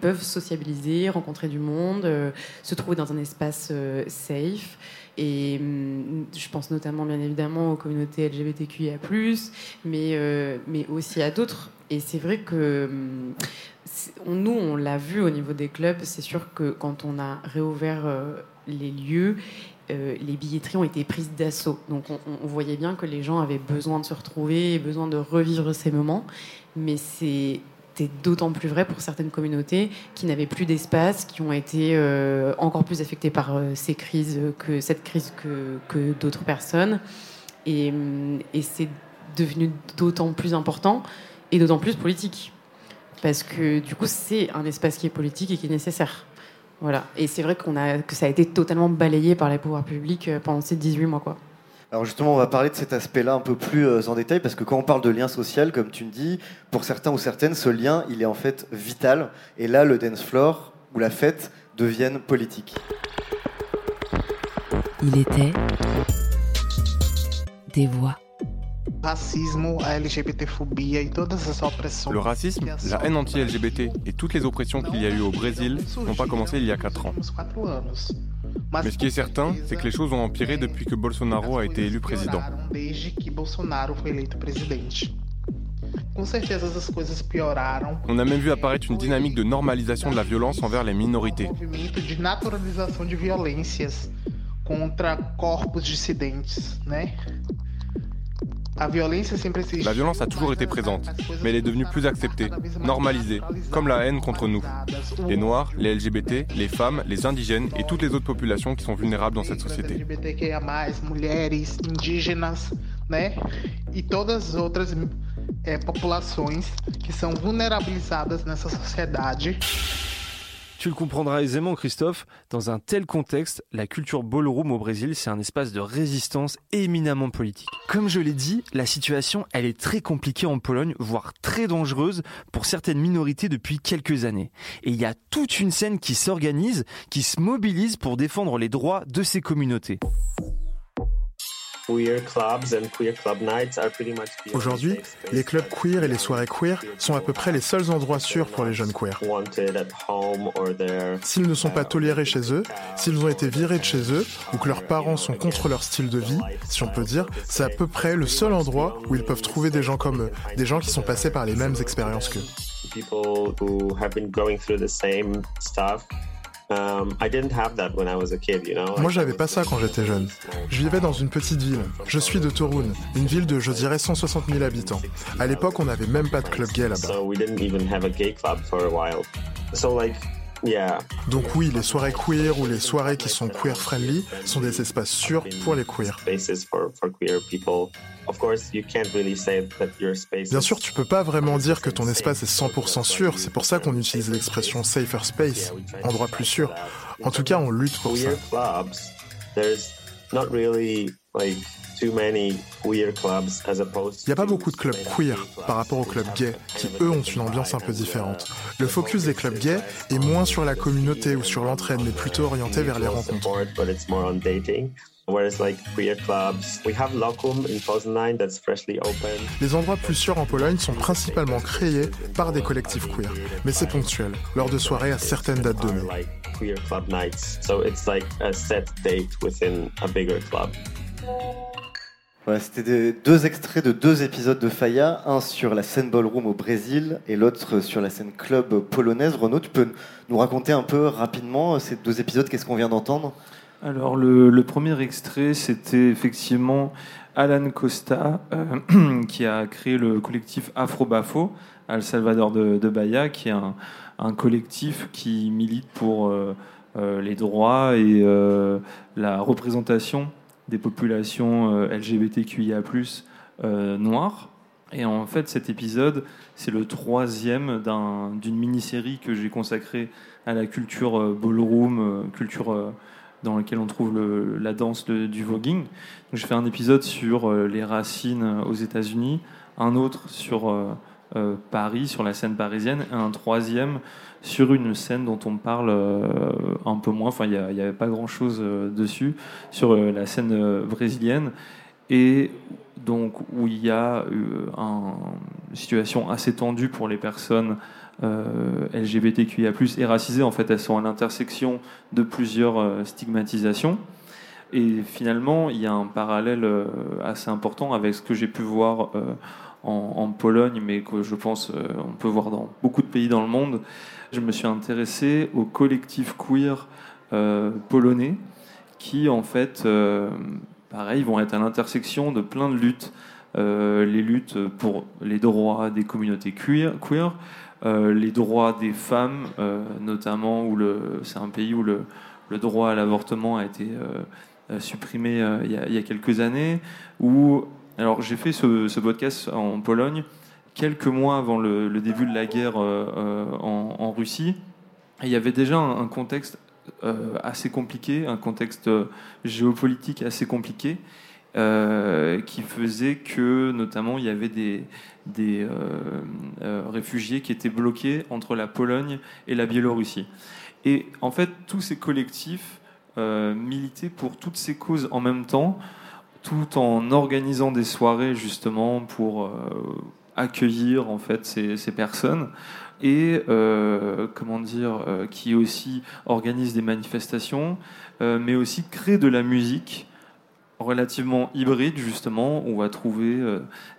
peuvent sociabiliser, rencontrer du monde, euh, se trouver dans un espace euh, safe. Et hum, je pense notamment, bien évidemment, aux communautés LGBTQIA+, mais, euh, mais aussi à d'autres. Et c'est vrai que on- nous, on l'a vu au niveau des clubs. C'est sûr que quand on a réouvert les lieux, euh, les billetteries ont été prises d'assaut. Donc on, voyait bien que les gens avaient besoin de se retrouver, et besoin de revivre ces moments. Mais c'était d'autant plus vrai pour certaines communautés qui n'avaient plus d'espace, qui ont été euh, encore plus affectées par euh, ces crises que cette crise que, d'autres personnes. Hum, et c'est devenu d'autant plus important et d'autant plus politique. Parce que du coup, c'est un espace qui est politique et qui est nécessaire. Voilà. Et c'est vrai qu'on a, que ça a été totalement balayé par les pouvoirs publics euh, pendant ces 18 mois. Quoi. Alors justement, on va parler de cet aspect-là un peu plus euh, en détail parce que quand on parle de lien social, comme tu me dis, pour certains ou certaines, ce lien, il est en fait vital. Et là, le dance floor ou la fête deviennent politiques. Il était des voix. A e opressões. Le racisme, la haine anti-LGBT et toutes les oppressions qu'il y a eu au Brésil n'ont pas commencé il y a 4 ans. Mais ce qui est certain, c'est que les choses ont empiré depuis que Bolsonaro a été élu président. On a même vu apparaître une dynamique de normalisation de la violence envers les minorités. La violence a toujours été présente, mais elle est devenue plus acceptée, normalisée, comme la haine contre nous. Les Noirs, les LGBT, les femmes, les indigènes et toutes les autres populations qui sont vulnérables dans cette société. Eh, populações que são vulnerabilizadas nessa sociedade. Tu le comprendras aisément, Christophe, dans un tel contexte, la culture ballroom au Brésil, c'est un espace de résistance éminemment politique. Comme je l'ai dit, la situation, elle est très compliquée en Pologne, voire très dangereuse pour certaines minorités depuis quelques années. Et il y a toute une scène qui s'organise, qui se mobilise pour défendre les droits de ces communautés. Aujourd'hui, les clubs queer et les soirées queer sont à peu près les seuls endroits sûrs pour les jeunes queers. S'ils ne sont pas tolérés chez eux, s'ils ont été virés de chez eux ou que leurs parents sont contre leur style de vie, si on peut dire, c'est à peu près le seul endroit où ils peuvent trouver des gens comme eux, des gens qui sont passés par les mêmes expériences qu'eux. Moi, j'avais pas ça quand j'étais jeune. Je vivais dans une petite ville. Je suis de Toruń, une ville de, je dirais, 160 000 habitants. À l'époque, on n'avait même pas de club gay là-bas. Donc oui, les soirées queer ou les soirées qui sont queer friendly sont des espaces sûrs pour les queers. Bien sûr, tu peux pas vraiment dire que ton espace est 100% sûr, c'est pour ça qu'on utilise l'expression safer space, endroit plus sûr. En tout cas, on lutte pour ça. Il n'y a pas beaucoup de clubs queer par rapport aux clubs gays, qui eux ont une ambiance un peu différente. Le focus des clubs gays est moins sur la communauté ou sur l'entraide, mais plutôt orienté vers les rencontres. Les endroits plus sûrs en Pologne sont principalement créés par des collectifs queer, mais c'est ponctuel, lors de soirées à certaines dates données. C'était deux extraits de deux épisodes de Faya, un sur la scène ballroom au Brésil et l'autre sur la scène club polonaise. Renaud, tu peux nous raconter un peu rapidement ces deux épisodes, qu'est-ce qu'on vient d'entendre? Alors le, premier extrait, c'était effectivement Alan Costa euh, qui a créé le collectif Afro Bafo à El Salvador de, Bahia, qui est un, collectif qui milite pour euh, les droits et la représentation des populations euh, LGBTQIA+, euh, noires. Et en fait, cet épisode, c'est le troisième d'une mini-série que j'ai consacrée à la culture euh, ballroom, culture dans laquelle on trouve la danse du voguing. je fais un épisode sur les racines aux États-Unis, un autre sur Paris, sur la scène parisienne, et un troisième sur une scène dont on parle euh, un peu moins, enfin il n'y avait pas grand-chose euh, dessus, sur euh, la scène brésilienne, et donc où il y a une situation assez tendue pour les personnes LGBTQIA+, et racisées, en fait elles sont à l'intersection de plusieurs stigmatisations. Et finalement, il y a un parallèle assez important avec ce que j'ai pu voir en, Pologne, mais que je pense on peut voir dans beaucoup de pays dans le monde, je me suis intéressé au collectif queer euh, polonais qui, en fait, euh, pareil, vont être à l'intersection de plein de luttes. Euh, les luttes pour les droits des communautés queer, les droits des femmes, notamment où c'est un pays où le, le droit à l'avortement a été supprimé il y, a, quelques années. Où, alors j'ai fait ce, podcast en Pologne quelques mois avant le, début de la guerre euh, euh, en, Russie. il y avait déjà un, contexte euh, assez compliqué, un contexte géopolitique assez compliqué, qui faisait que notamment il y avait des réfugiés qui étaient bloqués entre la Pologne et la Biélorussie. Et en fait, tous ces collectifs militaient pour toutes ces causes en même temps, tout en organisant des soirées justement pour accueillir en fait ces, personnes. Et euh, comment dire euh, qui aussi organise des manifestations euh, mais aussi crée de la musique relativement hybride justement. On va trouver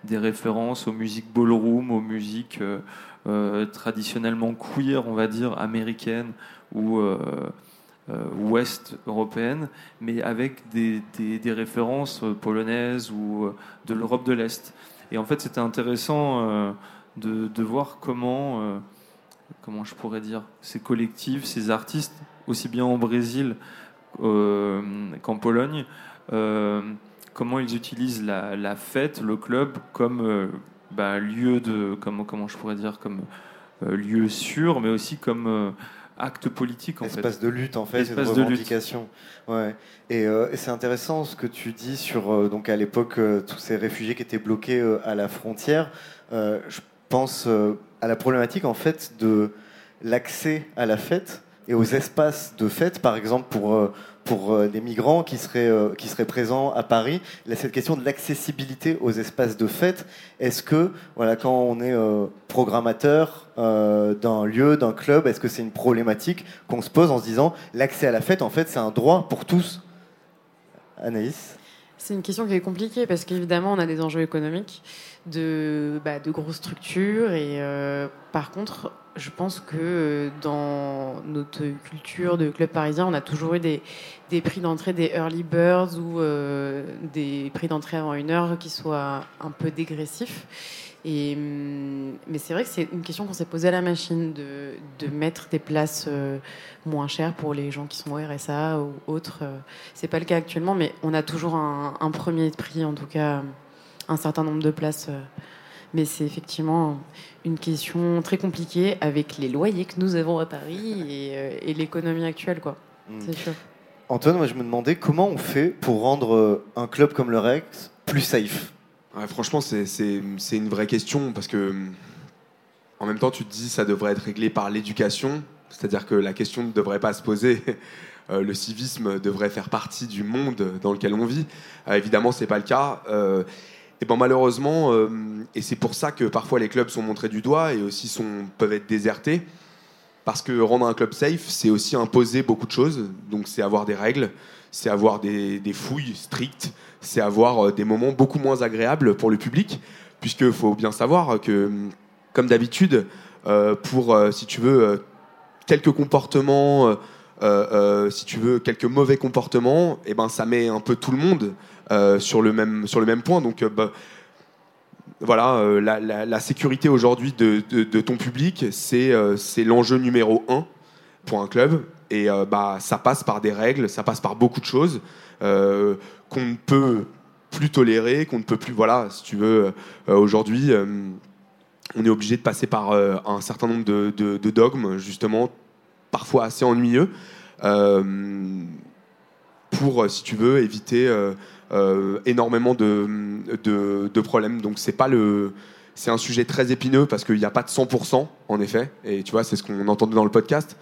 des références aux musiques ballroom aux musiques traditionnellement queer on va dire américaines ou ouest européennes mais avec des, références polonaises ou de l'Europe de l'Est. Et en fait, c'était intéressant euh, de, voir comment, euh, comment je pourrais dire, ces collectifs, ces artistes, aussi bien en Brésil euh, qu'en Pologne, comment ils utilisent la, fête, le club, comme bah, lieu de, comment, comment je pourrais dire, comme lieu sûr, mais aussi comme acte politique en espace de lutte en fait, espace de revendication. Ouais. Euh, et, c'est intéressant ce que tu dis sur euh, donc à l'époque euh, tous ces réfugiés qui étaient bloqués à la frontière. je pense à la problématique en fait de l'accès à la fête et aux espaces de fête, par exemple pour, pour euh, des migrants qui seraient, euh, qui seraient présents à Paris. Là, cette question de l'accessibilité aux espaces de fête, est-ce que voilà, quand on est euh, programmateur d'un lieu, d'un club, est-ce que c'est une problématique qu'on se pose en se disant l'accès à la fête, en fait, c'est un droit pour tous? Anaïs? C'est une question qui est compliquée parce qu'évidemment, on a des enjeux économiques de, bah, de grosses structures. Et euh, par contre, je pense que euh, dans notre culture de club parisien, on a toujours eu des, des prix d'entrée, des early birds ou euh, des prix d'entrée avant une heure qui soient un peu dégressifs. Et, hum, mais c'est vrai que c'est une question qu'on s'est posée à la machine de, de mettre des places moins chères pour les gens qui sont au RSA ou autres. C'est pas le cas actuellement, mais on a toujours un premier prix, en tout cas un certain nombre de places. euh. Mais c'est effectivement une question très compliquée avec les loyers que nous avons à Paris et, euh, et l'économie actuelle, quoi. C'est sûr. Antoine, moi je me demandais comment on fait pour rendre euh, un club comme le Rex plus safe? Ouais, franchement, c'est- c'est c'est une vraie question parce que en même temps, tu te dis ça devrait être réglé par l'éducation, c'est-à-dire que la question ne devrait pas se poser. Euh, le civisme devrait faire partie du monde dans lequel on vit. Euh, évidemment, c'est pas le cas. Euh, et ben malheureusement, euh, et c'est pour ça que parfois les clubs sont montrés du doigt et aussi sont, peuvent être désertés. Parce que rendre un club safe, c'est aussi imposer beaucoup de choses. Donc, c'est avoir des règles, c'est avoir des, des fouilles strictes, c'est avoir euh, des moments beaucoup moins agréables pour le public. Puisqu'il faut bien savoir que, comme d'habitude, euh, pour, si tu veux, quelques comportements, si tu veux, quelques mauvais comportements, et ben, ça met un peu tout le monde sur, le même, sur le même point. Donc, euh, bah, voilà, euh, la, sécurité aujourd'hui de, de- ton public, c'est euh, l'enjeu numéro un pour un club. Et euh, bah, ça passe par des règles, ça passe par beaucoup de choses euh, qu'on ne peut plus tolérer, qu'on ne peut plus. Voilà, si tu veux, euh, aujourd'hui, euh, on est obligé de passer par euh, un certain nombre de, de- dogmes, justement, parfois assez ennuyeux, euh, pour, euh, si tu veux, éviter euh, euh, énormément de, de, problèmes. Donc c'est pas le, c'est un sujet très épineux parce qu'il n'y a pas de 100% en effet. Et tu vois, c'est ce qu'on entendait dans le podcast.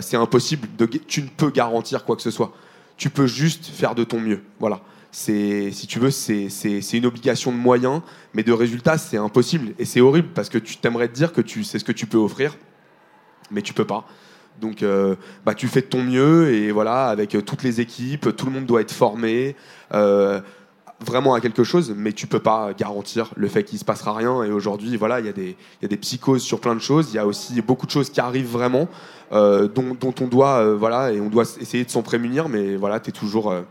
C'est impossible. Tu ne peux garantir quoi que ce soit. Tu peux juste faire de ton mieux. Voilà. C'est, si tu veux, c'est, c'est, c'est une obligation de moyens, mais de résultats, c'est impossible. Et c'est horrible parce que tu t'aimerais te dire que tu sais ce que tu peux offrir, mais tu peux pas. Donc, euh, bah, tu fais de ton mieux et voilà, avec euh, toutes les équipes, tout le monde doit être formé euh, vraiment à quelque chose, mais tu peux pas garantir le fait qu'il se passera rien. Et aujourd'hui, voilà, il y, a des- il y a des psychoses sur plein de choses. Il y a aussi beaucoup de choses qui arrivent vraiment, dont, on doit, voilà, et on doit essayer de s'en prémunir, mais voilà, t'es toujours, euh,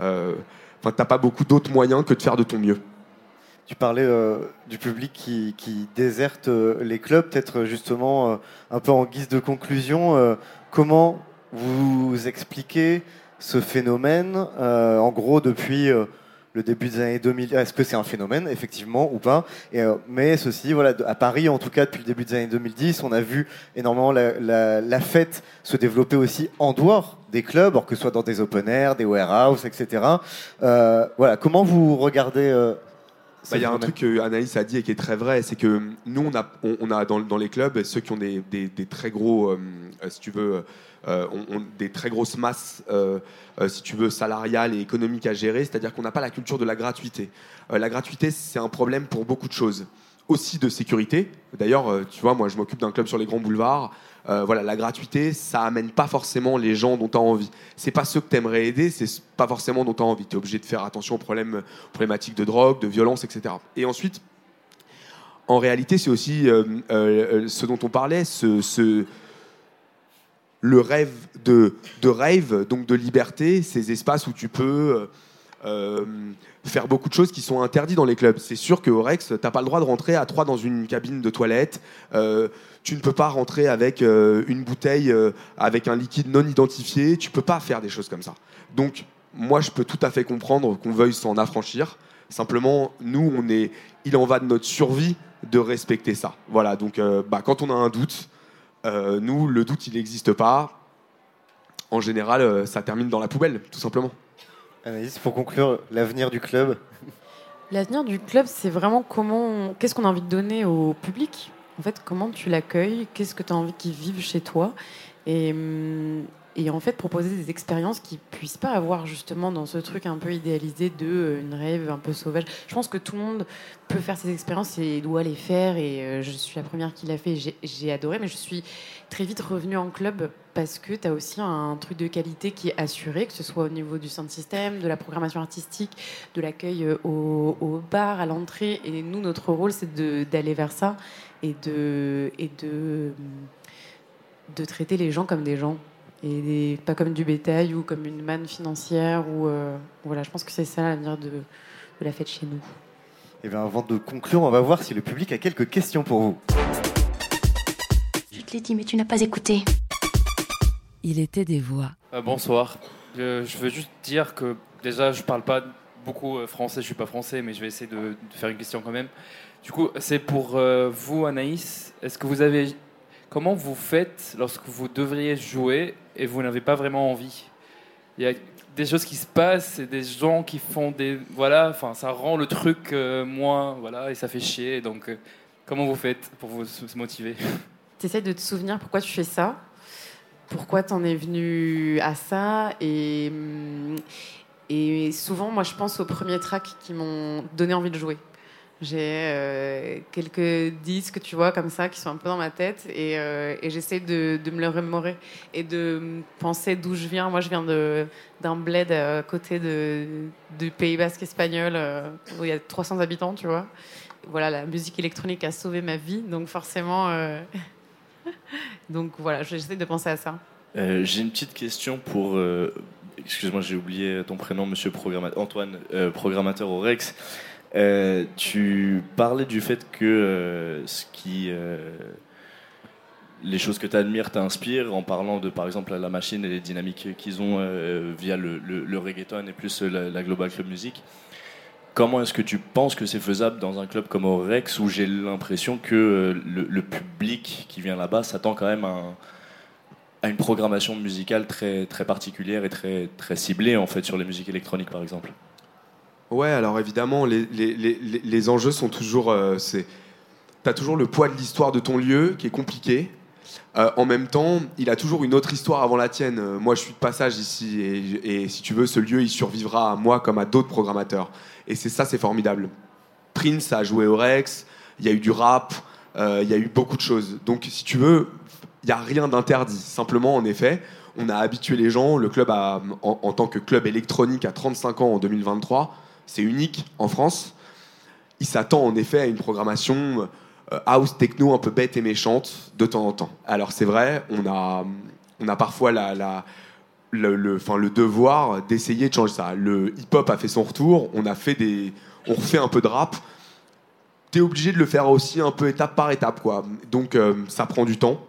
euh, enfin, t'as pas beaucoup d'autres moyens que de faire de ton mieux. Tu parlais euh, du public qui, déserte euh, les clubs, peut-être euh, justement un peu en guise de conclusion, comment vous expliquez ce phénomène En gros, depuis le début des années 2000, est-ce que c'est un phénomène, effectivement, ou pas? Mais ceci, voilà, à Paris, en tout cas, depuis le début des années 2010, on a vu énormément la, fête se développer aussi en dehors des clubs, que ce soit dans des open air, des warehouses, etc. Voilà, comment vous regardez Bah, Il y a un truc que Anaïs a dit et qui est très vrai, c'est que nous, on a, on, on a dans, dans les clubs ceux qui ont des, des- des très gros, euh, euh, si tu veux, euh, des très grosses masses, euh, si tu veux, salariales et économiques à gérer. C'est-à-dire qu'on n'a pas la culture de la gratuité. La gratuité, c'est un problème pour beaucoup de choses. Aussi de sécurité. D'ailleurs, tu vois, moi, je m'occupe d'un club sur les grands boulevards. Euh, voilà, la gratuité, ça amène pas forcément les gens dont tu as envie. C'est pas ceux que tu aimerais aider, c'est pas forcément dont tu as envie. Tu es obligé de faire attention aux problèmes, problématiques de drogue, de violence, etc. Et ensuite, en réalité, c'est aussi euh, euh, ce dont on parlait, ce, ce- le rêve de, de rêve, donc de liberté, ces espaces où tu peux euh, faire beaucoup de choses qui sont interdites dans les clubs. C'est sûr qu'au Rex, tu n'as pas le droit de rentrer à trois dans une cabine de toilette. Euh, tu ne peux pas rentrer avec euh, une bouteille avec un liquide non identifié. Tu peux pas faire des choses comme ça. Donc, moi, je peux tout à fait comprendre qu'on veuille s'en affranchir. Simplement, nous, on est, il en va de notre survie de respecter ça. Voilà. Donc, bah, quand on a un doute, nous, le doute, il n'existe pas. En général, ça termine dans la poubelle, tout simplement. Anaïs, pour conclure, l'avenir du club L'avenir du club, c'est vraiment comment, qu'est-ce qu'on a envie de donner au public? En fait, comment tu l'accueilles, qu'est-ce que tu as envie qu'ils vivent chez toi? Et, hum, et en fait, proposer des expériences qu'ils puissent pas avoir justement dans ce truc un peu idéalisé de euh, une rêve un peu sauvage. Je pense que tout le monde peut faire ces expériences et doit les faire. Et euh, je suis la première qui l'a fait. J'ai- adoré, mais je suis très vite revenue en club parce que tu as aussi un truc de qualité qui est assuré, que ce soit au niveau du sound system, de la programmation artistique, de l'accueil euh, au, au bar, à l'entrée. Et nous, notre rôle, c'est d'aller vers ça et de, et de, de traiter les gens comme des gens et des- pas comme du bétail ou comme une manne financière. Ou, euh, voilà, je pense que c'est ça l'avenir de, de la fête chez nous. Et bien avant de conclure, on va voir si le public a quelques questions pour vous. Je te l'ai dit, mais tu n'as pas écouté. Il était des voix. Euh, bonsoir. Je, je veux juste dire que déjà, je parle pas beaucoup euh, français, je suis pas français, mais je vais essayer de, de faire une question quand même. Du coup, c'est pour euh, vous, Anaïs. Est-ce que vous avez. Comment vous faites lorsque vous devriez jouer et vous n'avez pas vraiment envie? Il y a des choses qui se passent et des gens qui font des. Voilà, enfin, ça rend le truc euh, moins. Voilà, et ça fait chier. Donc, euh, comment vous faites pour vous motiver? Tu essaies de te souvenir pourquoi tu fais ça, pourquoi tu en es venu à ça? Et, hum, et souvent, moi, je pense aux premiers tracks qui m'ont donné envie de jouer. J'ai euh, quelques disques, tu vois, comme ça, qui sont un peu dans ma tête. Et, euh, j'essaie de, me le remémorer et de penser d'où je viens. Moi, je viens d'un bled à côté du Pays Basque espagnol, euh, où il y a 300 habitants, tu vois. Voilà, la musique électronique a sauvé ma vie. Donc, forcément... donc voilà, j'essaie de penser à ça. J'ai une petite question pour. Excuse-moi, j'ai oublié ton prénom, monsieur. Antoine, programmateur au Rex. Euh, tu parlais du fait que euh, ce qui. euh, les choses que tu admires t'inspirent en parlant de, par exemple, la machine et les dynamiques qu'ils ont via le, reggaeton et plus la, Global Club Music. Comment est-ce que tu penses que c'est faisable dans un club comme au Rex où j'ai l'impression que le, public qui vient là-bas s'attend quand même à, à une programmation musicale très, très particulière et très, très ciblée en fait sur les musiques électroniques par exemple? Ouais, alors évidemment, les, les, les, les- enjeux sont toujours. Euh, c'est, t'as toujours le poids de l'histoire de ton lieu qui est compliqué. Euh, en même temps, il a toujours une autre histoire avant la tienne. Euh, moi, je suis de passage ici, et, et si tu veux, ce lieu, il survivra à moi comme à d'autres programmateurs. Et c'est ça, c'est formidable. Prince a joué au Rex, il y a eu du rap, il y a eu beaucoup de choses. Donc, si tu veux, il n'y a rien d'interdit. Simplement, en effet, on a habitué les gens. Le club, a, en, en tant que club électronique à 35 ans en 2023, c'est unique en France. Il s'attend en effet à une programmation euh, house techno un peu bête et méchante de temps en temps. Alors c'est vrai, on a, on a parfois la, le, enfin, le devoir d'essayer de changer ça. Le hip-hop a fait son retour, on a fait des, on refait un peu de rap. T'es obligé de le faire aussi un peu étape par étape, quoi. Donc euh, ça prend du temps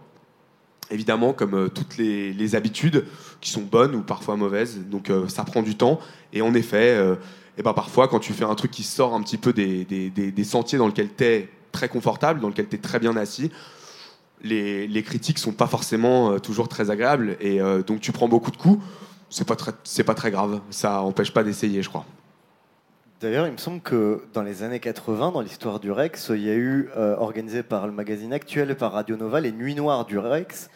évidemment, comme euh, toutes les, les habitudes, qui sont bonnes ou parfois mauvaises. Donc ça prend du temps. Et en effet, euh, eh ben, parfois, quand tu fais un truc qui sort un petit peu des, des- des- sentiers dans lesquels tu es très confortable, dans lesquels tu es très bien assis, les, les critiques sont pas forcément euh, toujours très agréables. Et euh, donc tu prends beaucoup de coups. C'est pas, c'est pas très grave. Ça empêche pas d'essayer, je crois. D'ailleurs, il me semble que dans les années 80, dans l'histoire du Rex, il y a eu, euh, organisé par le magazine Actuel et par Radio Nova, les Nuits Noires du Rex,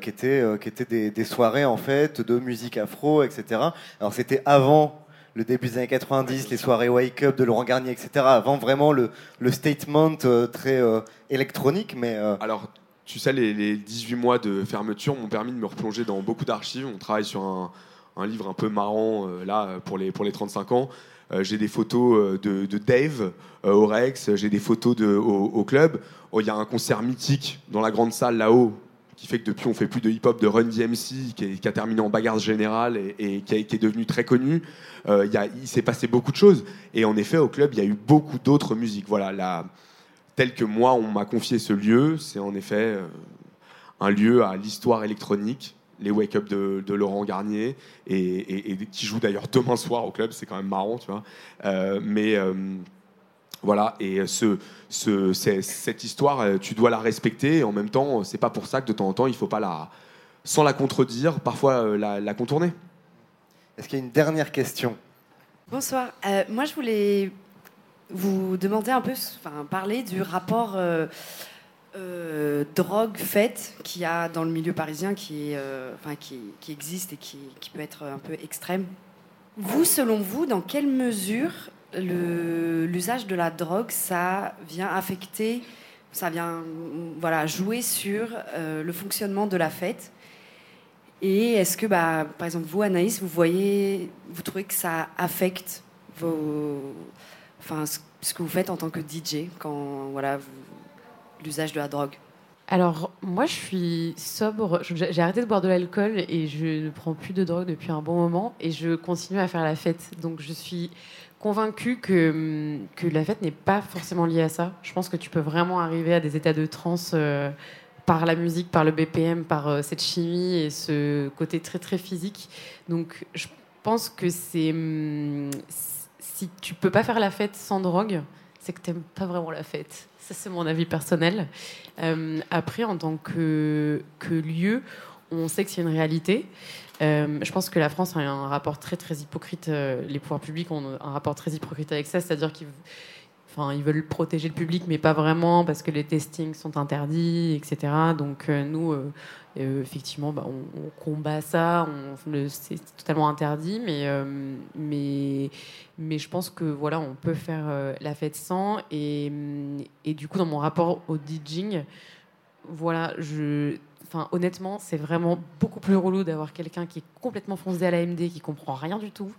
qui étaient, qui étaient des, des soirées en fait de musique afro, etc. Alors c'était avant le début des années 90, les soirées Wake Up de Laurent Garnier, etc. Avant vraiment le, statement euh, très euh, électronique, mais... euh, Alors, tu sais, les, les 18 mois de fermeture m'ont permis de me replonger dans beaucoup d'archives. On travaille sur un, livre un peu marrant, là, pour les, pour les 35 ans. J'ai des photos de, Dave au Rex, j'ai des photos au club. Oh, Il y a un concert mythique dans la grande salle là-haut qui fait que depuis on fait plus de hip-hop de Run DMC qui, a terminé en bagarre générale et, qui, a- qui est devenu très connu. Euh, y a- il s'est passé beaucoup de choses et en effet au club il y a eu beaucoup d'autres musiques. Voilà, la, tel que moi on m'a confié ce lieu, c'est en effet euh, un lieu à l'histoire électronique, les Wake Up de, Laurent Garnier, et qui joue d'ailleurs demain soir au club, c'est quand même marrant, tu vois. Euh, mais euh, voilà, et ce, ce- c'est- cette histoire, euh, tu dois la respecter, et en même temps, c'est pas pour ça que de temps en temps, il faut pas la, sans la contredire, parfois euh, la, la contourner. Est-ce qu'il y a une dernière question? Bonsoir. Euh, moi, je voulais vous demander un peu, enfin, parler du rapport euh, euh, drogue faite qu'il y a dans le milieu parisien qui, est, euh, enfin, qui, qui existe et qui, qui peut être un peu extrême. Vous, selon vous, dans quelle mesure l'usage de la drogue, ça vient affecter, ça vient voilà, jouer sur euh, le fonctionnement de la fête Et est-ce que, bah, par exemple, vous, Anaïs, vous voyez, vous trouvez que ça affecte enfin, ce, que vous faites en tant que DJ quand voilà, l'usage de la drogue? Alors, moi, je suis sobre. J'ai arrêté de boire de l'alcool et je ne prends plus de drogue depuis un bon moment et je continue à faire la fête. Donc, je suis convaincue que, hum, que la fête n'est pas forcément liée à ça. Je pense que tu peux vraiment arriver à des états de transe euh, par la musique, par le BPM, par euh, cette chimie et ce côté très, très physique. Donc, je pense que c'est. hum, Si tu peux pas faire la fête sans drogue, c'est que t'aimes pas vraiment la fête. Ça, c'est mon avis personnel. Euh, après, en tant que lieu, on sait que c'est une réalité. Euh, je pense que la France a un rapport très très hypocrite. euh, les pouvoirs publics ont un rapport très hypocrite avec ça, c'est-à-dire qu'ils veulent protéger le public, mais pas vraiment parce que les testings sont interdits, etc. Donc euh, nous, effectivement, bah, on, combat ça. C'est totalement interdit, mais, je pense que voilà, on peut faire la fête sans. Et, et du coup, dans mon rapport au DJing, voilà, je, honnêtement, c'est vraiment beaucoup plus relou d'avoir quelqu'un qui est complètement foncé à l'AMD, qui comprend rien du tout,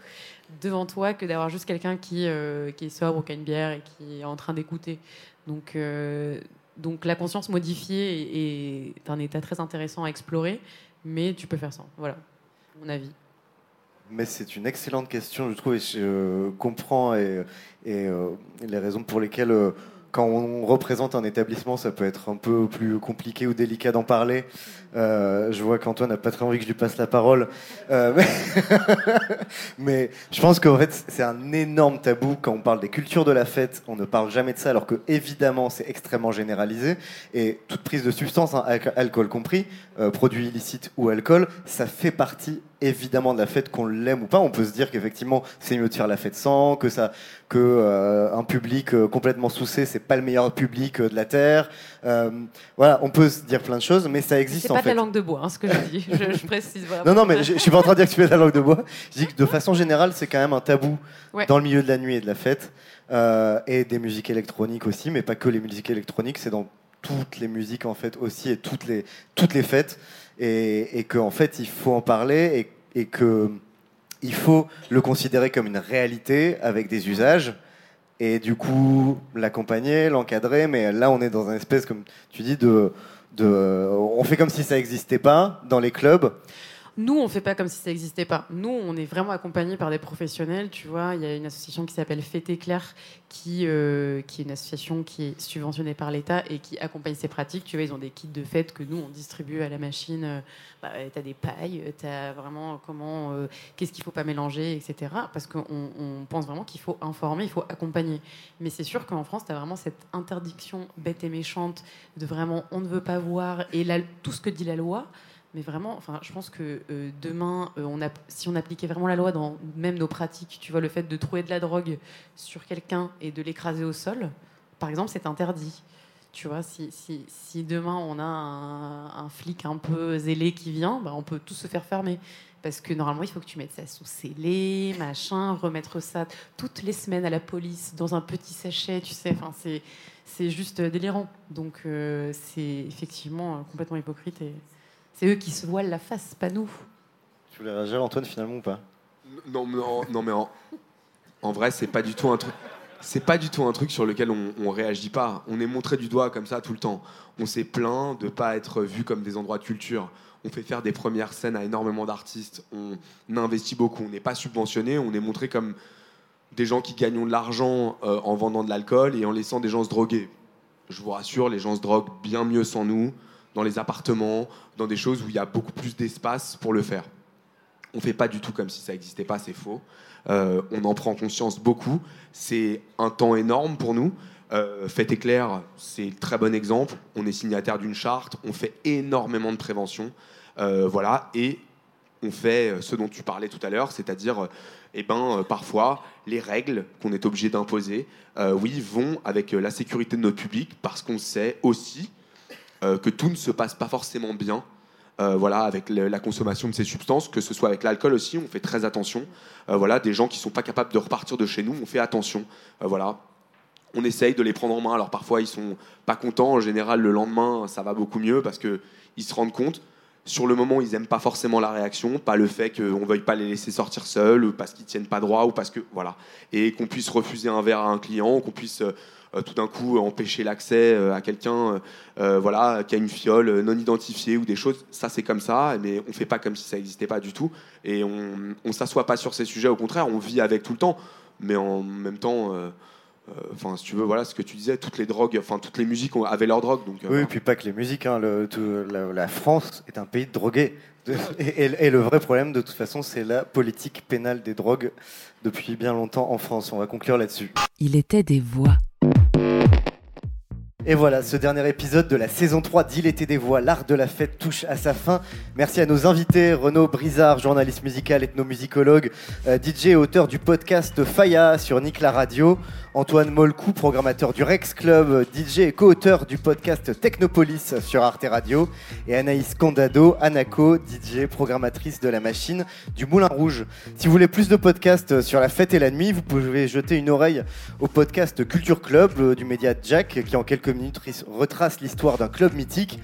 devant toi, que d'avoir juste quelqu'un qui, euh, qui est sobre, qui a une bière et qui est en train d'écouter. Donc, euh, donc la conscience modifiée est, un état très intéressant à explorer, mais tu peux faire sans. Voilà, mon avis. Mais c'est une excellente question, je trouve, et je euh, comprends et, les raisons pour lesquelles, quand on représente un établissement, ça peut être un peu plus compliqué ou délicat d'en parler. Euh, je vois qu'Antoine n'a pas très envie que je lui passe la parole. Euh, mais, je pense qu'en fait, c'est un énorme tabou quand on parle des cultures de la fête. On ne parle jamais de ça, alors que évidemment, c'est extrêmement généralisé. Et toute prise de substance, hein, alco- alcool compris, euh, produits illicites ou alcool, ça fait partie évidemment de la fête, qu'on l'aime ou pas. On peut se dire qu'effectivement, c'est mieux de faire la fête sans, que ça, que euh, un public euh, complètement soucé, c'est pas le meilleur public euh, de la terre. Euh, voilà, on peut se dire plein de choses, mais ça existe C'est en pas de fait. la langue de bois, hein, ce que je dis. Je, je précise vraiment. Non, non, mais je, je suis pas en train de dire que tu fais de la langue de bois. Je dis que de façon générale, c'est quand même un tabou Ouais. dans le milieu de la nuit et de la fête. Et des musiques électroniques aussi, mais pas que les musiques électroniques, c'est dans toutes les musiques en fait aussi et toutes les, toutes les fêtes. Et, qu'en fait, il faut en parler et, et que il faut le considérer comme une réalité avec des usages. Et du coup, l'accompagner, l'encadrer, mais là, on est dans un espèce, comme tu dis, de, on fait comme si ça n'existait pas dans les clubs. Nous, on fait pas comme si ça n'existait pas. Nous, on est vraiment accompagnés par des professionnels. Tu vois, il y a une association qui s'appelle Fête Éclair, qui, euh, qui est une association qui est subventionnée par l'État et qui accompagne ces pratiques. Tu vois, ils ont des kits de fête que nous, on distribue à la machine. Euh, Bah, tu as des pailles, tu as vraiment comment, euh, qu'est-ce qu'il faut pas mélanger, etc. Parce qu'on on pense vraiment qu'il faut informer, il faut accompagner. Mais c'est sûr qu'en France, tu as vraiment cette interdiction bête et méchante de vraiment on ne veut pas voir et tout ce que dit la loi. Mais vraiment, enfin, je pense que euh, demain, euh, si on appliquait vraiment la loi dans même nos pratiques, tu vois, le fait de trouver de la drogue sur quelqu'un et de l'écraser au sol, par exemple, c'est interdit. Tu vois, si, si, demain on a un, flic un peu zélé qui vient, bah, on peut tous se faire fermer. Parce que normalement, il faut que tu mettes ça sous scellé, machin, remettre ça toutes les semaines à la police dans un petit sachet, tu sais. Enfin, c'est, c'est juste délirant. Donc, euh, c'est effectivement complètement hypocrite c'est eux qui se voilent la face, pas nous. Tu voulais réagir, Antoine, finalement ou pas? Non, mais en, non, mais en, en vrai, c'est pas du tout un truc. C'est pas du tout un truc sur lequel on, on réagit pas. On est montré du doigt comme ça tout le temps. On s'est plaint de pas être vu comme des endroits de culture. On fait faire des premières scènes à énormément d'artistes. On investit beaucoup. On n'est pas subventionné. On est montré comme des gens qui gagnent de l'argent euh, en vendant de l'alcool et en laissant des gens se droguer. Je vous rassure, les gens se droguent bien mieux sans nous, dans les appartements, dans des choses où il y a beaucoup plus d'espace pour le faire. On fait pas du tout comme si ça n'existait pas, c'est faux. Euh, on en prend conscience beaucoup. C'est un temps énorme pour nous. Euh, Fête éclair, c'est très bon exemple. On est signataire d'une charte, on fait énormément de prévention. Euh, voilà, et on fait euh, ce dont tu parlais tout à l'heure, c'est-à-dire, eh ben, parfois, les règles qu'on est obligé d'imposer, oui, vont avec la sécurité de notre public, parce qu'on sait aussi que tout ne se passe pas forcément bien. euh, voilà, avec la consommation de ces substances, que ce soit avec l'alcool aussi, on fait très attention. Euh, voilà, des gens qui sont pas capables de repartir de chez nous, on fait attention. Euh, voilà, on essaye de les prendre en main. Alors parfois ils sont pas contents. En général, le lendemain, ça va beaucoup mieux parce que ils se rendent compte. Sur le moment, ils aiment pas forcément la réaction, pas le fait qu'on veuille pas les laisser sortir seuls, ou parce qu'ils tiennent pas droit, ou parce que voilà, et qu'on puisse refuser un verre à un client, qu'on puisse euh, euh, tout d'un coup empêcher l'accès euh, à quelqu'un, euh, euh, voilà, qui a une fiole euh, non identifiée ou des choses. Ça, c'est comme ça, mais on fait pas comme si ça n'existait pas du tout, et on, on s'assoit pas sur ces sujets. Au contraire, on vit avec tout le temps, mais en même temps. euh, euh, Enfin, si tu veux, voilà ce que tu disais, toutes les drogues, enfin toutes les musiques avaient leur drogue. Donc, euh, Oui, voilà. et puis pas que les musiques. hein, le- tout- la, la France est un pays de drogués. De- et- et le vrai problème, de toute façon, c'est la politique pénale des drogues depuis bien longtemps en France. On va conclure là-dessus. Il était des voix. Et voilà, ce dernier épisode de la saison 3 d'Il était des voix, l'art de la fête touche à sa fin. Merci à nos invités, Renaud Brizard, journaliste musical, ethnomusicologue, euh, DJ et auteur du podcast Faya sur Nick la Radio, Antoine Molcou, programmateur du Rex Club, DJ et co-auteur du podcast Technopolis sur Arte Radio, et Anaïs Condado, Anaco, DJ, programmatrice de la machine du Moulin Rouge. Si vous voulez plus de podcasts sur la fête et la nuit, vous pouvez jeter une oreille au podcast Culture Club euh, du média Jack, qui en quelques minutes retrace l'histoire d'un club mythique.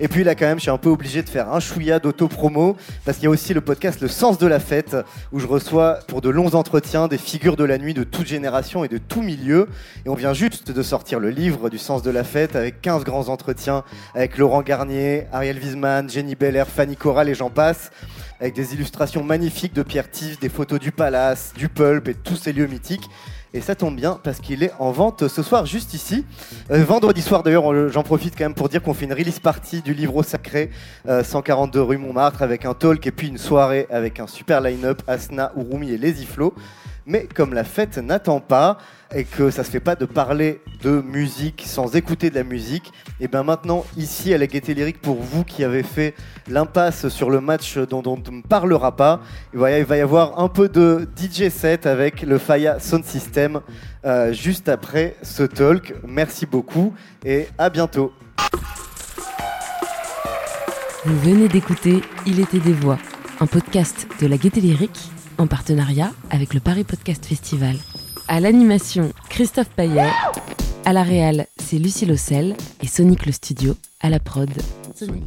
Et puis là, quand même, je suis un peu obligé de faire un chouïa d'auto-promo, parce qu'il y a aussi le podcast Le Sens de la Fête, où je reçois pour de longs entretiens des figures de la nuit de toute génération et de tout milieu. Et on vient juste de sortir le livre du Sens de la Fête, avec 15 grands entretiens avec Laurent Garnier, Ariel Wiesman, Jenny Belair, Fanny Corral et j'en passe, avec des illustrations magnifiques de Pierre Tive, des photos du Palace, du Pulp et de tous ces lieux mythiques. Et ça tombe bien parce qu'il est en vente ce soir juste ici. Euh, vendredi soir d'ailleurs, j'en profite quand même pour dire qu'on fait une release party du livre sacré, euh, 142 rue Montmartre, avec un talk et puis une soirée avec un super line-up, Asna, Urumi et Les Iflo. Mais comme la fête n'attend pas et que ça se fait pas de parler de musique sans écouter de la musique, et bien maintenant ici à la Gaieté Lyrique pour vous qui avez fait l'impasse sur le match dont, on ne parlera pas, il va y- il va y avoir un peu de DJ set avec le Faya Sound System euh, juste après ce talk. Merci beaucoup et à bientôt. Vous venez d'écouter Il était des voix, un podcast de la Gaieté Lyrique en partenariat avec le Paris Podcast Festival. À l'animation, Christophe Payet. À la réal, c'est Lucie Lossel et Sonic le studio à la prod. Sonic.